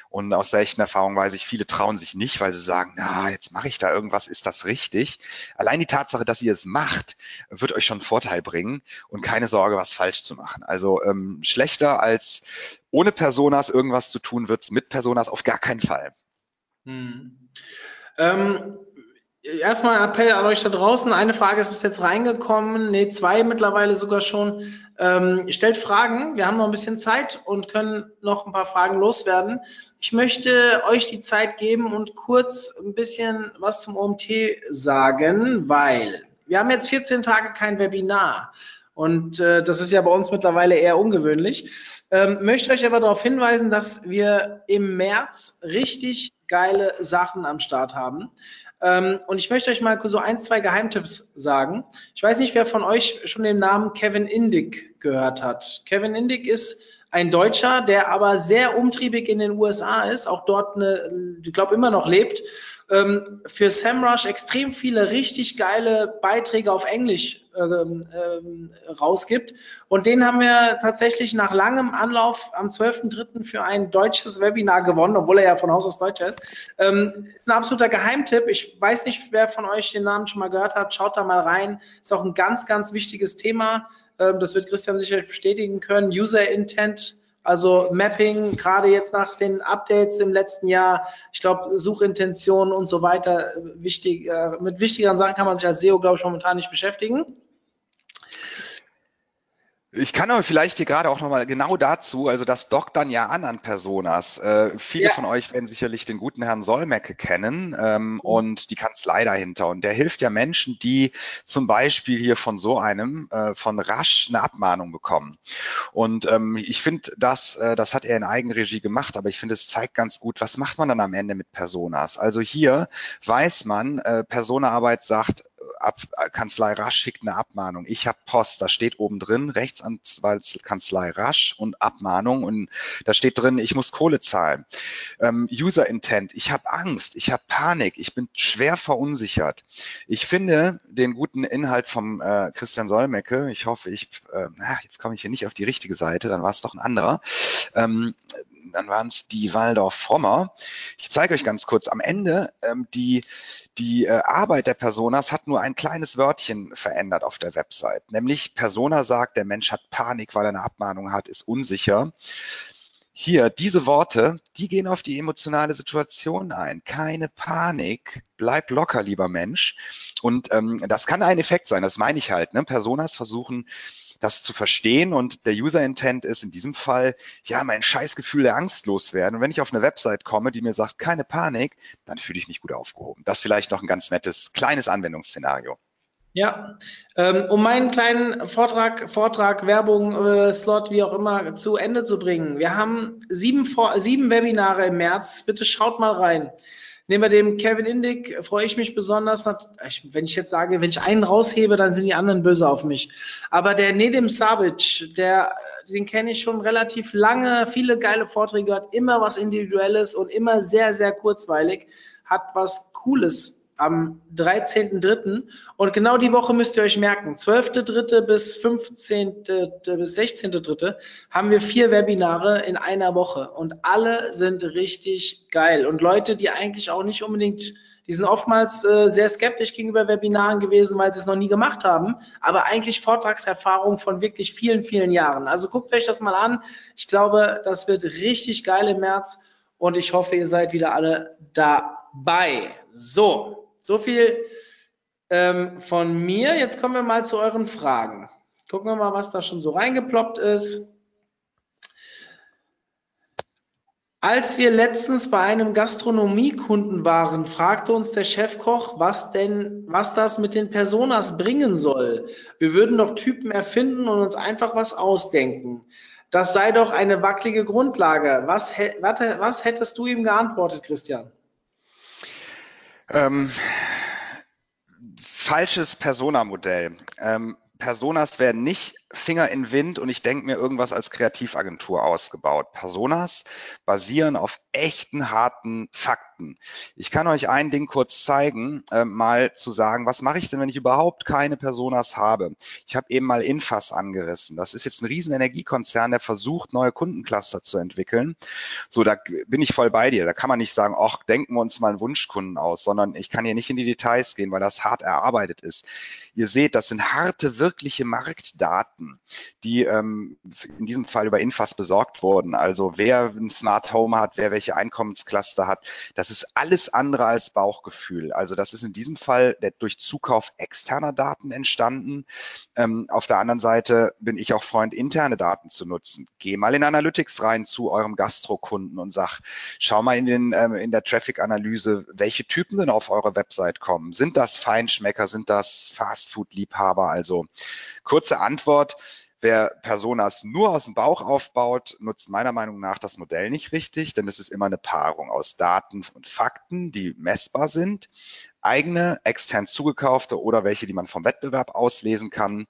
Und aus der echten Erfahrung weiß ich, viele trauen sich nicht, weil sie sagen, na, jetzt mache ich da irgendwas, ist das richtig? Allein die Tatsache, dass ihr es macht, wird euch schon Vorteil bringen und keine Sorge, was falsch zu machen. Also ähm, schlechter als ohne Personas irgendwas zu tun, wird's mit Personas auf gar keinen Fall. Hm. Ähm, erstmal ein Appell an euch da draußen. Eine Frage ist bis jetzt reingekommen, nee, zwei mittlerweile sogar schon. Ähm, stellt Fragen. Wir haben noch ein bisschen Zeit und können noch ein paar Fragen loswerden. Ich möchte euch die Zeit geben und kurz ein bisschen was zum OMT sagen, weil wir haben jetzt 14 Tage kein Webinar. Und äh, das ist ja bei uns mittlerweile eher ungewöhnlich. Ähm, möchte euch aber darauf hinweisen, dass wir im März richtig geile Sachen am Start haben. Ähm, und ich möchte euch mal so ein, zwei Geheimtipps sagen. Ich weiß nicht, wer von euch schon den Namen Kevin Indig gehört hat. Kevin Indig ist ein Deutscher, der aber sehr umtriebig in den USA ist, auch dort, eine, ich glaube, immer noch lebt ähm, für SEMrush extrem viele richtig geile Beiträge auf Englisch ähm, ähm, rausgibt. Und den haben wir tatsächlich nach langem Anlauf am 12.03. für ein deutsches Webinar gewonnen, obwohl er ja von Haus aus Deutscher ist. Ähm, ist ein absoluter Geheimtipp. Ich weiß nicht, wer von euch den Namen schon mal gehört hat. Schaut da mal rein. Ist auch ein ganz, ganz wichtiges Thema. Ähm, das wird Christian sicherlich bestätigen können. User Intent also Mapping, gerade jetzt nach den Updates im letzten Jahr, ich glaube, Suchintentionen und so weiter, wichtig, äh, mit wichtigeren Sachen kann man sich als SEO, glaube ich, momentan nicht beschäftigen. Ich kann aber vielleicht hier gerade auch nochmal genau dazu, also das dockt dann ja an an Personas. Äh, viele ja. von euch werden sicherlich den guten Herrn Solmecke kennen ähm, mhm. und die Kanzlei dahinter. Und der hilft ja Menschen, die zum Beispiel hier von so einem, äh, von rasch eine Abmahnung bekommen. Und ähm, ich finde, das, äh, das hat er in Eigenregie gemacht, aber ich finde, es zeigt ganz gut, was macht man dann am Ende mit Personas. Also hier weiß man, äh, Personaarbeit sagt, Ab, Kanzlei Rasch schickt eine Abmahnung. Ich habe Post, da steht oben drin, Rechtsanwaltskanzlei Rasch und Abmahnung und da steht drin, ich muss Kohle zahlen. Ähm, User Intent, ich habe Angst, ich habe Panik, ich bin schwer verunsichert. Ich finde den guten Inhalt vom äh, Christian Solmecke, ich hoffe, ich, äh, jetzt komme ich hier nicht auf die richtige Seite, dann war es doch ein anderer. Ähm, dann waren es die Waldorf Frommer. Ich zeige euch ganz kurz am Ende, ähm, die, die äh, Arbeit der Personas hat nur ein kleines Wörtchen verändert auf der Website. Nämlich Persona sagt, der Mensch hat Panik, weil er eine Abmahnung hat, ist unsicher. Hier, diese Worte, die gehen auf die emotionale Situation ein. Keine Panik, bleib locker, lieber Mensch. Und ähm, das kann ein Effekt sein, das meine ich halt. Ne? Personas versuchen das zu verstehen und der User Intent ist in diesem Fall, ja, mein Scheißgefühl der Angst loswerden. Und wenn ich auf eine Website komme, die mir sagt, keine Panik, dann fühle ich mich gut aufgehoben. Das vielleicht noch ein ganz nettes, kleines Anwendungsszenario. Ja, ähm, um meinen kleinen Vortrag, Vortrag, Werbung, äh, Slot, wie auch immer, zu Ende zu bringen. Wir haben sieben, sieben Webinare im März. Bitte schaut mal rein. Neben dem Kevin Indig freue ich mich besonders, wenn ich jetzt sage, wenn ich einen raushebe, dann sind die anderen böse auf mich. Aber der Nedim Savic, der, den kenne ich schon relativ lange, viele geile Vorträge, hat immer was Individuelles und immer sehr, sehr kurzweilig, hat was Cooles am 13.3. Und genau die Woche müsst ihr euch merken. 12.3. bis 15. bis 16.3. haben wir vier Webinare in einer Woche. Und alle sind richtig geil. Und Leute, die eigentlich auch nicht unbedingt, die sind oftmals äh, sehr skeptisch gegenüber Webinaren gewesen, weil sie es noch nie gemacht haben. Aber eigentlich Vortragserfahrung von wirklich vielen, vielen Jahren. Also guckt euch das mal an. Ich glaube, das wird richtig geil im März. Und ich hoffe, ihr seid wieder alle dabei. So, so viel ähm, von mir. Jetzt kommen wir mal zu euren Fragen. Gucken wir mal, was da schon so reingeploppt ist. Als wir letztens bei einem Gastronomiekunden waren, fragte uns der Chefkoch, was denn, was das mit den Personas bringen soll. Wir würden doch Typen erfinden und uns einfach was ausdenken. Das sei doch eine wackelige Grundlage. Was, was, was hättest du ihm geantwortet, Christian? Ähm, falsches Persona-Modell. Ähm, Personas werden nicht Finger in Wind und ich denke mir irgendwas als Kreativagentur ausgebaut. Personas basieren auf echten, harten Fakten. Ich kann euch ein Ding kurz zeigen, äh, mal zu sagen, was mache ich denn, wenn ich überhaupt keine Personas habe? Ich habe eben mal Infas angerissen. Das ist jetzt ein riesen Energiekonzern, der versucht, neue Kundencluster zu entwickeln. So, da bin ich voll bei dir. Da kann man nicht sagen, ach, denken wir uns mal einen Wunschkunden aus, sondern ich kann hier nicht in die Details gehen, weil das hart erarbeitet ist. Ihr seht, das sind harte, wirkliche Marktdaten Daten, die ähm, in diesem Fall über Infas besorgt wurden. Also wer ein Smart Home hat, wer welche Einkommenscluster hat, das ist alles andere als Bauchgefühl. Also das ist in diesem Fall der, durch Zukauf externer Daten entstanden. Ähm, auf der anderen Seite bin ich auch Freund, interne Daten zu nutzen. Geh mal in Analytics rein zu eurem Gastrokunden und sag, schau mal in, den, ähm, in der Traffic-Analyse, welche Typen denn auf eure Website kommen. Sind das Feinschmecker? Sind das Fastfood-Liebhaber? Also kurze Antwort, Stichwort. Wer Personas nur aus dem Bauch aufbaut, nutzt meiner Meinung nach das Modell nicht richtig, denn es ist immer eine Paarung aus Daten und Fakten, die messbar sind, eigene, extern zugekaufte oder welche, die man vom Wettbewerb auslesen kann.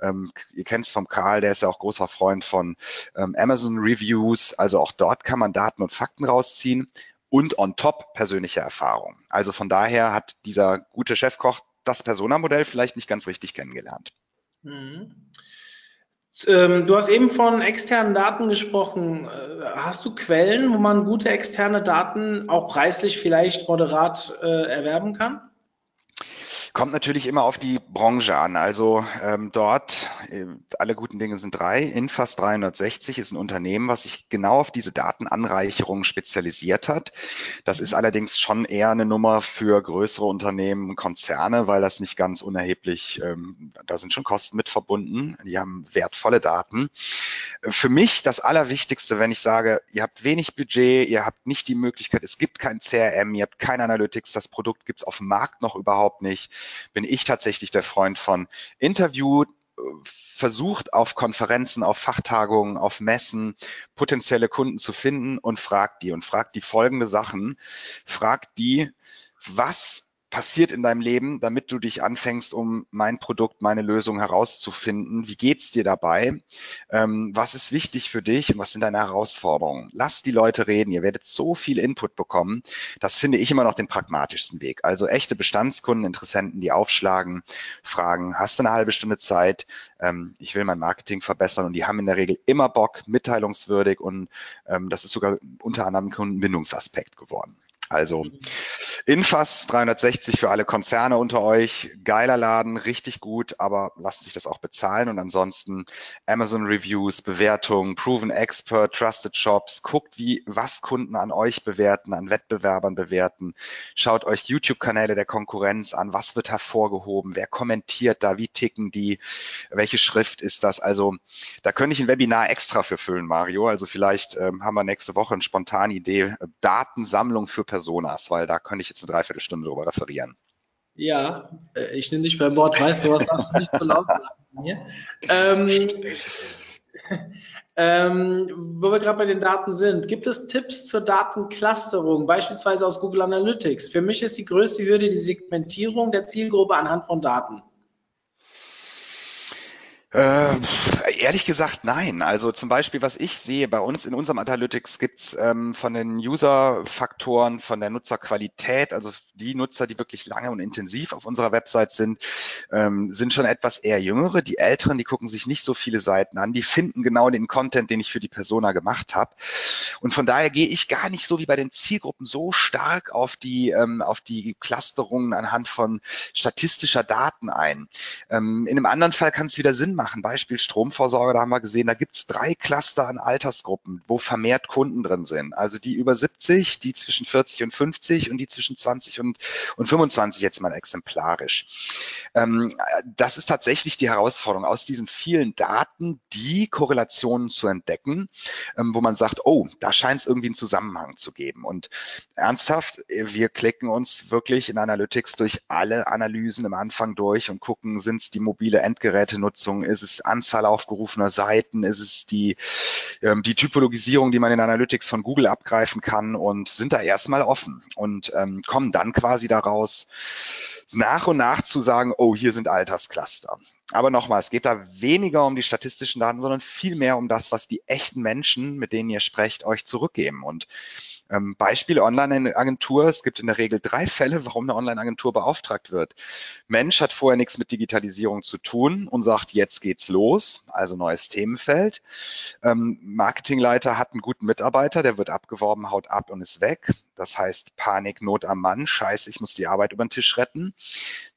Ähm, ihr kennt es vom Karl, der ist ja auch großer Freund von ähm, Amazon Reviews, also auch dort kann man Daten und Fakten rausziehen und on top persönliche Erfahrung. Also von daher hat dieser gute Chefkoch das Persona-Modell vielleicht nicht ganz richtig kennengelernt. Mhm. Ähm, du hast eben von externen Daten gesprochen. Äh, hast du Quellen, wo man gute externe Daten auch preislich vielleicht moderat äh, erwerben kann? Kommt natürlich immer auf die Branche an. Also ähm, dort, äh, alle guten Dinge sind drei. Infast 360 ist ein Unternehmen, was sich genau auf diese Datenanreicherung spezialisiert hat. Das ist allerdings schon eher eine Nummer für größere Unternehmen, Konzerne, weil das nicht ganz unerheblich, ähm, da sind schon Kosten mit verbunden. Die haben wertvolle Daten. Für mich das Allerwichtigste, wenn ich sage, ihr habt wenig Budget, ihr habt nicht die Möglichkeit, es gibt kein CRM, ihr habt kein Analytics, das Produkt gibt es auf dem Markt noch überhaupt nicht, bin ich tatsächlich der Freund von Interview, versucht auf Konferenzen, auf Fachtagungen, auf Messen potenzielle Kunden zu finden und fragt die und fragt die folgende Sachen. Fragt die, was passiert in deinem Leben, damit du dich anfängst, um mein Produkt, meine Lösung herauszufinden? Wie geht's dir dabei? Ähm, was ist wichtig für dich und was sind deine Herausforderungen? Lass die Leute reden. Ihr werdet so viel Input bekommen. Das finde ich immer noch den pragmatischsten Weg. Also echte Bestandskunden, Interessenten, die aufschlagen, fragen, hast du eine halbe Stunde Zeit? Ähm, ich will mein Marketing verbessern und die haben in der Regel immer Bock, mitteilungswürdig und ähm, das ist sogar unter anderem ein Kundenbindungsaspekt geworden. Also Infas 360 für alle Konzerne unter euch, geiler Laden, richtig gut, aber lasst sich das auch bezahlen. Und ansonsten Amazon Reviews, Bewertungen, Proven Expert, Trusted Shops, guckt wie, was Kunden an euch bewerten, an Wettbewerbern bewerten, schaut euch YouTube-Kanäle der Konkurrenz an, was wird hervorgehoben, wer kommentiert da, wie ticken die, welche Schrift ist das, also da könnte ich ein Webinar extra für füllen, Mario, also vielleicht ähm, haben wir nächste Woche eine spontane Idee, Datensammlung für Personen Personas, weil da könnte ich jetzt eine Dreiviertelstunde drüber referieren. Ja, äh, ich nehme dich beim Wort, weißt du was, darfst du nicht so laut sagen hier. Ähm, *laughs* ähm, wo wir gerade bei den Daten sind, gibt es Tipps zur Datenclusterung, beispielsweise aus Google Analytics? Für mich ist die größte Hürde die Segmentierung der Zielgruppe anhand von Daten. Äh, ehrlich gesagt, nein. Also zum Beispiel, was ich sehe, bei uns in unserem Analytics gibt's ähm, von den User-Faktoren, von der Nutzerqualität, also die Nutzer, die wirklich lange und intensiv auf unserer Website sind, ähm, sind schon etwas eher jüngere. Die Älteren, die gucken sich nicht so viele Seiten an, die finden genau den Content, den ich für die Persona gemacht habe. Und von daher gehe ich gar nicht so wie bei den Zielgruppen so stark auf die, ähm, auf die Clusterungen anhand von statistischer Daten ein. Ähm, in einem anderen Fall kann es wieder Sinn machen. Beispiel Stromversorger, da haben wir gesehen, da gibt's drei Cluster an Altersgruppen, wo vermehrt Kunden drin sind. Also die über 70, die zwischen 40 und 50 und die zwischen 20 und, und 25 jetzt mal exemplarisch. Ähm, das ist tatsächlich die Herausforderung, aus diesen vielen Daten die Korrelationen zu entdecken, ähm, wo man sagt, oh, da scheint es irgendwie einen Zusammenhang zu geben. Und ernsthaft, wir klicken uns wirklich in Analytics durch alle Analysen im Anfang durch und gucken, sind es die mobile Endgerätenutzung, ist es Anzahl aufgerufener Seiten? Ist es die, ähm, die Typologisierung, die man in Analytics von Google abgreifen kann und sind da erstmal offen und ähm, kommen dann quasi daraus, nach und nach zu sagen, oh, hier sind Alterscluster. Aber nochmal, es geht da weniger um die statistischen Daten, sondern viel mehr um das, was die echten Menschen, mit denen ihr sprecht, euch zurückgeben. Und ähm, Beispiel Online-Agentur. Es gibt in der Regel drei Fälle, warum eine Online-Agentur beauftragt wird. Mensch hat vorher nichts mit Digitalisierung zu tun und sagt, jetzt geht's los, also neues Themenfeld. Ähm, Marketingleiter hat einen guten Mitarbeiter, der wird abgeworben, haut ab und ist weg. Das heißt Panik, Not am Mann, scheiße, ich muss die Arbeit über den Tisch retten.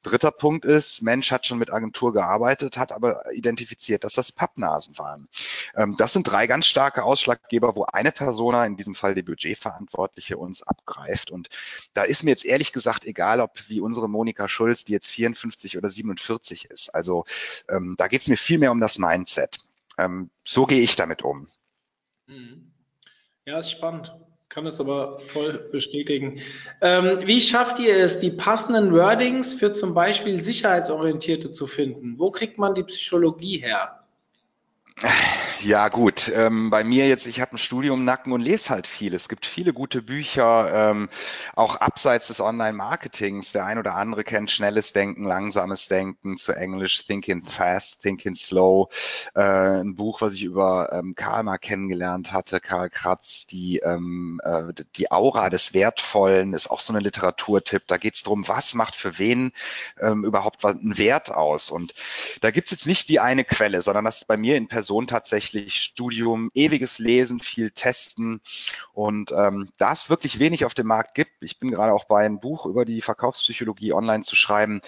Dritter Punkt ist, Mensch hat schon mit Agentur gearbeitet, hat aber identifiziert, dass das Pappnasen waren. Ähm, das sind drei ganz starke Ausschlaggeber, wo eine Persona, in diesem Fall die Budgetverantwortliche, uns abgreift. Und da ist mir jetzt ehrlich gesagt egal, ob wie unsere Monika Schulz, die jetzt 54 oder 47 ist. Also ähm, da geht es mir viel mehr um das Mindset. Ähm, so gehe ich damit um. Mhm. Ja, ist spannend kann es aber voll bestätigen. Ähm, wie schafft ihr es, die passenden Wordings für zum Beispiel Sicherheitsorientierte zu finden? Wo kriegt man die Psychologie her? *laughs* Ja, gut. Ähm, bei mir jetzt, ich habe ein Studium Nacken und lese halt viel. Es gibt viele gute Bücher, ähm, auch abseits des Online-Marketings. Der ein oder andere kennt schnelles Denken, langsames Denken, zu Englisch Thinking Fast, Thinking Slow. Äh, ein Buch, was ich über ähm, Karl mal kennengelernt hatte, Karl Kratz, die, ähm, äh, die Aura des Wertvollen ist auch so eine Literaturtipp. Da geht es darum, was macht für wen ähm, überhaupt einen Wert aus. Und da gibt es jetzt nicht die eine Quelle, sondern das ist bei mir in Person tatsächlich tatsächlich Studium, ewiges Lesen, viel Testen und ähm, da es wirklich wenig auf dem Markt gibt. Ich bin gerade auch bei einem Buch über die Verkaufspsychologie online zu schreiben.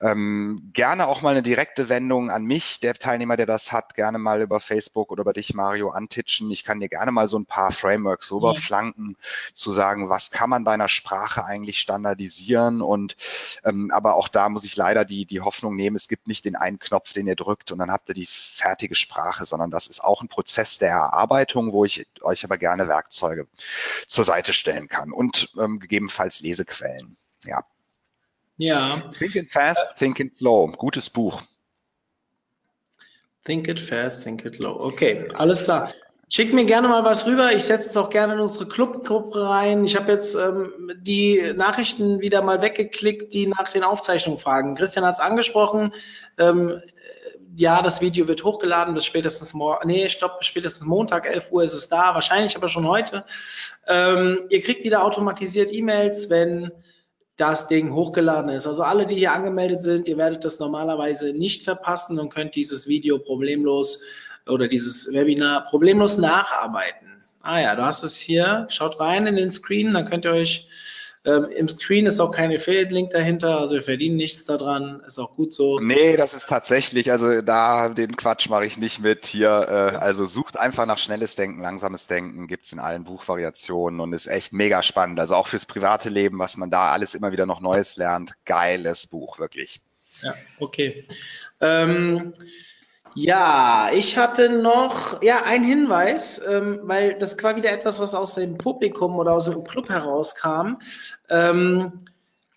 Ähm, gerne auch mal eine direkte Wendung an mich, der Teilnehmer, der das hat, gerne mal über Facebook oder über dich, Mario, antitschen. Ich kann dir gerne mal so ein paar Frameworks rüberflanken, zu sagen, was kann man bei einer Sprache eigentlich standardisieren und ähm, aber auch da muss ich leider die, die Hoffnung nehmen, es gibt nicht den einen Knopf, den ihr drückt und dann habt ihr die fertige Sprache, sondern das ist auch ein Prozess der Erarbeitung, wo ich euch aber gerne Werkzeuge zur Seite stellen kann und ähm, gegebenenfalls Lesequellen. Ja. Ja. Think it fast, think it slow. Gutes Buch. Think it fast, think it low. Okay, alles klar. Schick mir gerne mal was rüber. Ich setze es auch gerne in unsere Clubgruppe rein. Ich habe jetzt ähm, die Nachrichten wieder mal weggeklickt, die nach den Aufzeichnungen fragen. Christian hat es angesprochen. Ähm, ja, das Video wird hochgeladen bis spätestens morgen. Nee, stopp, spätestens Montag, 11 Uhr ist es da. Wahrscheinlich aber schon heute. Ähm, ihr kriegt wieder automatisiert E-Mails, wenn das Ding hochgeladen ist. Also alle, die hier angemeldet sind, ihr werdet das normalerweise nicht verpassen und könnt dieses Video problemlos oder dieses Webinar problemlos nacharbeiten. Ah ja, du hast es hier. Schaut rein in den Screen, dann könnt ihr euch ähm, Im Screen ist auch kein Affiliate-Link dahinter, also wir verdienen nichts daran, ist auch gut so. Nee, das ist tatsächlich, also da den Quatsch mache ich nicht mit hier. Äh, also sucht einfach nach schnelles Denken, langsames Denken, gibt's in allen Buchvariationen und ist echt mega spannend. Also auch fürs private Leben, was man da alles immer wieder noch Neues lernt. Geiles Buch, wirklich. Ja, okay. Ähm, ja, ich hatte noch ja einen Hinweis, ähm, weil das war wieder etwas, was aus dem Publikum oder aus dem Club herauskam. Ähm,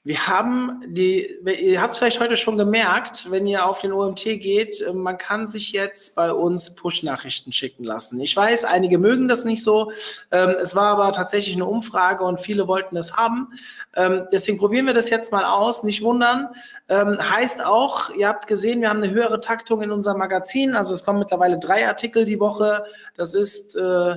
wir haben die, ihr habt es vielleicht heute schon gemerkt, wenn ihr auf den OMT geht, äh, man kann sich jetzt bei uns Push-Nachrichten schicken lassen. Ich weiß, einige mögen das nicht so. Ähm, es war aber tatsächlich eine Umfrage und viele wollten es haben. Ähm, deswegen probieren wir das jetzt mal aus. Nicht wundern. Ähm, heißt auch, ihr habt gesehen, wir haben eine höhere Taktung in unserem Magazin. Also es kommen mittlerweile drei Artikel die Woche. Das ist äh,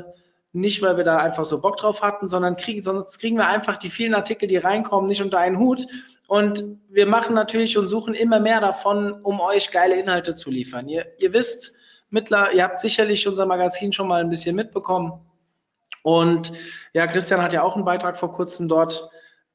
nicht, weil wir da einfach so Bock drauf hatten, sondern kriegen, sonst kriegen wir einfach die vielen Artikel, die reinkommen, nicht unter einen Hut. Und wir machen natürlich und suchen immer mehr davon, um euch geile Inhalte zu liefern. Ihr, ihr wisst, mittler, ihr habt sicherlich unser Magazin schon mal ein bisschen mitbekommen. Und ja, Christian hat ja auch einen Beitrag vor kurzem dort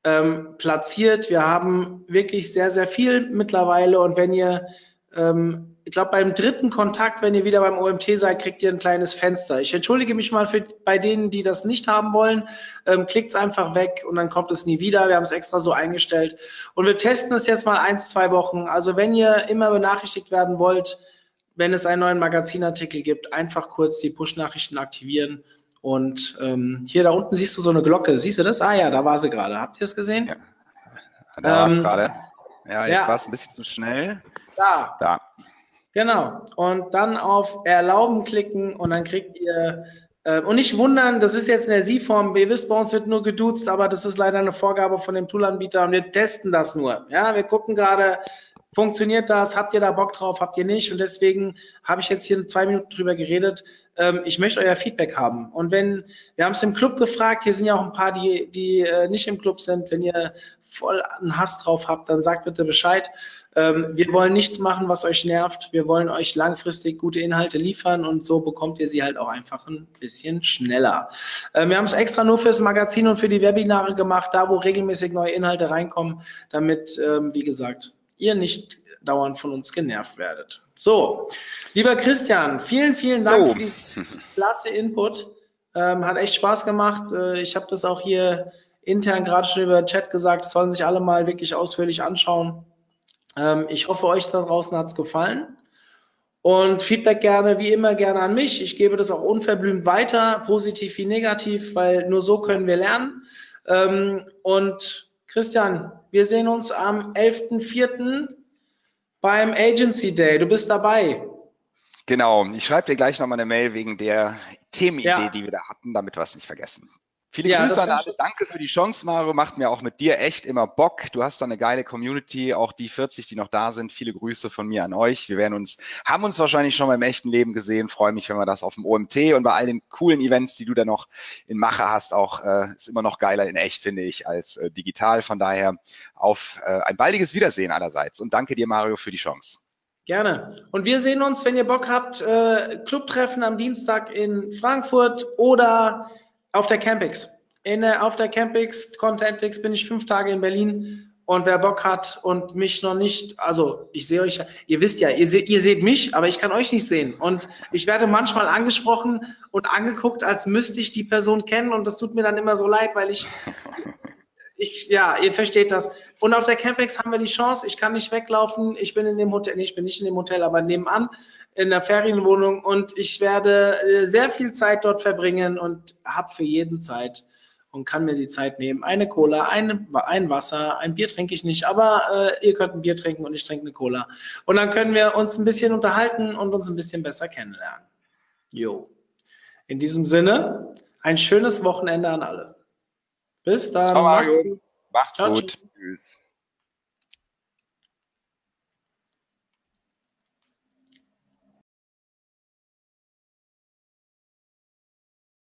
ähm, platziert. Wir haben wirklich sehr, sehr viel mittlerweile. Und wenn ihr ähm, ich glaube, beim dritten Kontakt, wenn ihr wieder beim OMT seid, kriegt ihr ein kleines Fenster. Ich entschuldige mich mal für, bei denen, die das nicht haben wollen. Ähm, Klickt es einfach weg und dann kommt es nie wieder. Wir haben es extra so eingestellt. Und wir testen es jetzt mal eins, zwei Wochen. Also wenn ihr immer benachrichtigt werden wollt, wenn es einen neuen Magazinartikel gibt, einfach kurz die Push-Nachrichten aktivieren. Und ähm, hier da unten siehst du so eine Glocke. Siehst du das? Ah ja, da war sie gerade. Habt ihr es gesehen? Ja. Da war es ähm, gerade. Ja, jetzt ja. war es ein bisschen zu schnell. Da. Da. Genau. Und dann auf Erlauben klicken und dann kriegt ihr äh, und nicht wundern, das ist jetzt in der Sie-Form. Ihr wisst, bei uns wird nur geduzt, aber das ist leider eine Vorgabe von dem Toolanbieter und wir testen das nur. Ja, wir gucken gerade, funktioniert das? Habt ihr da Bock drauf? Habt ihr nicht? Und deswegen habe ich jetzt hier zwei Minuten drüber geredet. Ähm, ich möchte euer Feedback haben. Und wenn, wir haben es im Club gefragt, hier sind ja auch ein paar, die, die äh, nicht im Club sind. Wenn ihr voll einen Hass drauf habt, dann sagt bitte Bescheid. Ähm, wir wollen nichts machen, was euch nervt. Wir wollen euch langfristig gute Inhalte liefern und so bekommt ihr sie halt auch einfach ein bisschen schneller. Ähm, wir haben es extra nur fürs Magazin und für die Webinare gemacht, da wo regelmäßig neue Inhalte reinkommen, damit, ähm, wie gesagt, ihr nicht dauernd von uns genervt werdet. So, lieber Christian, vielen, vielen Dank so. für diesen klasse Input. Ähm, hat echt Spaß gemacht. Äh, ich habe das auch hier intern gerade schon über den Chat gesagt, das sollen sich alle mal wirklich ausführlich anschauen. Ähm, ich hoffe, euch da draußen hat es gefallen. Und Feedback gerne, wie immer, gerne an mich. Ich gebe das auch unverblümt weiter, positiv wie negativ, weil nur so können wir lernen. Ähm, und Christian, wir sehen uns am 11.04. beim Agency Day. Du bist dabei. Genau, ich schreibe dir gleich nochmal eine Mail wegen der Themenidee, ja. die wir da hatten, damit wir es nicht vergessen. Viele ja, Grüße an alle. Danke für die Chance, Mario. Macht mir auch mit dir echt immer Bock. Du hast da eine geile Community. Auch die 40, die noch da sind. Viele Grüße von mir an euch. Wir werden uns, haben uns wahrscheinlich schon mal im echten Leben gesehen. Freue mich, wenn wir das auf dem OMT und bei all den coolen Events, die du da noch in Mache hast, auch äh, ist immer noch geiler in echt, finde ich, als äh, digital. Von daher auf äh, ein baldiges Wiedersehen allerseits. Und danke dir, Mario, für die Chance. Gerne. Und wir sehen uns, wenn ihr Bock habt, äh, Clubtreffen am Dienstag in Frankfurt oder auf der Campix. In, äh, auf der Campix Contentix bin ich fünf Tage in Berlin. Und wer Bock hat und mich noch nicht, also ich sehe euch, ihr wisst ja, ihr, se, ihr seht mich, aber ich kann euch nicht sehen. Und ich werde manchmal angesprochen und angeguckt, als müsste ich die Person kennen. Und das tut mir dann immer so leid, weil ich, *laughs* ich, ja, ihr versteht das. Und auf der Campex haben wir die Chance, ich kann nicht weglaufen. Ich bin in dem Hotel, nee, ich bin nicht in dem Hotel, aber nebenan in der Ferienwohnung und ich werde äh, sehr viel Zeit dort verbringen und habe für jeden Zeit und kann mir die Zeit nehmen. Eine Cola, ein, ein Wasser, ein Bier trinke ich nicht, aber äh, ihr könnt ein Bier trinken und ich trinke eine Cola. Und dann können wir uns ein bisschen unterhalten und uns ein bisschen besser kennenlernen. Jo. In diesem Sinne, ein schönes Wochenende an alle. Bis dann. Ciao, Macht's Ciao, gut. Tschüss.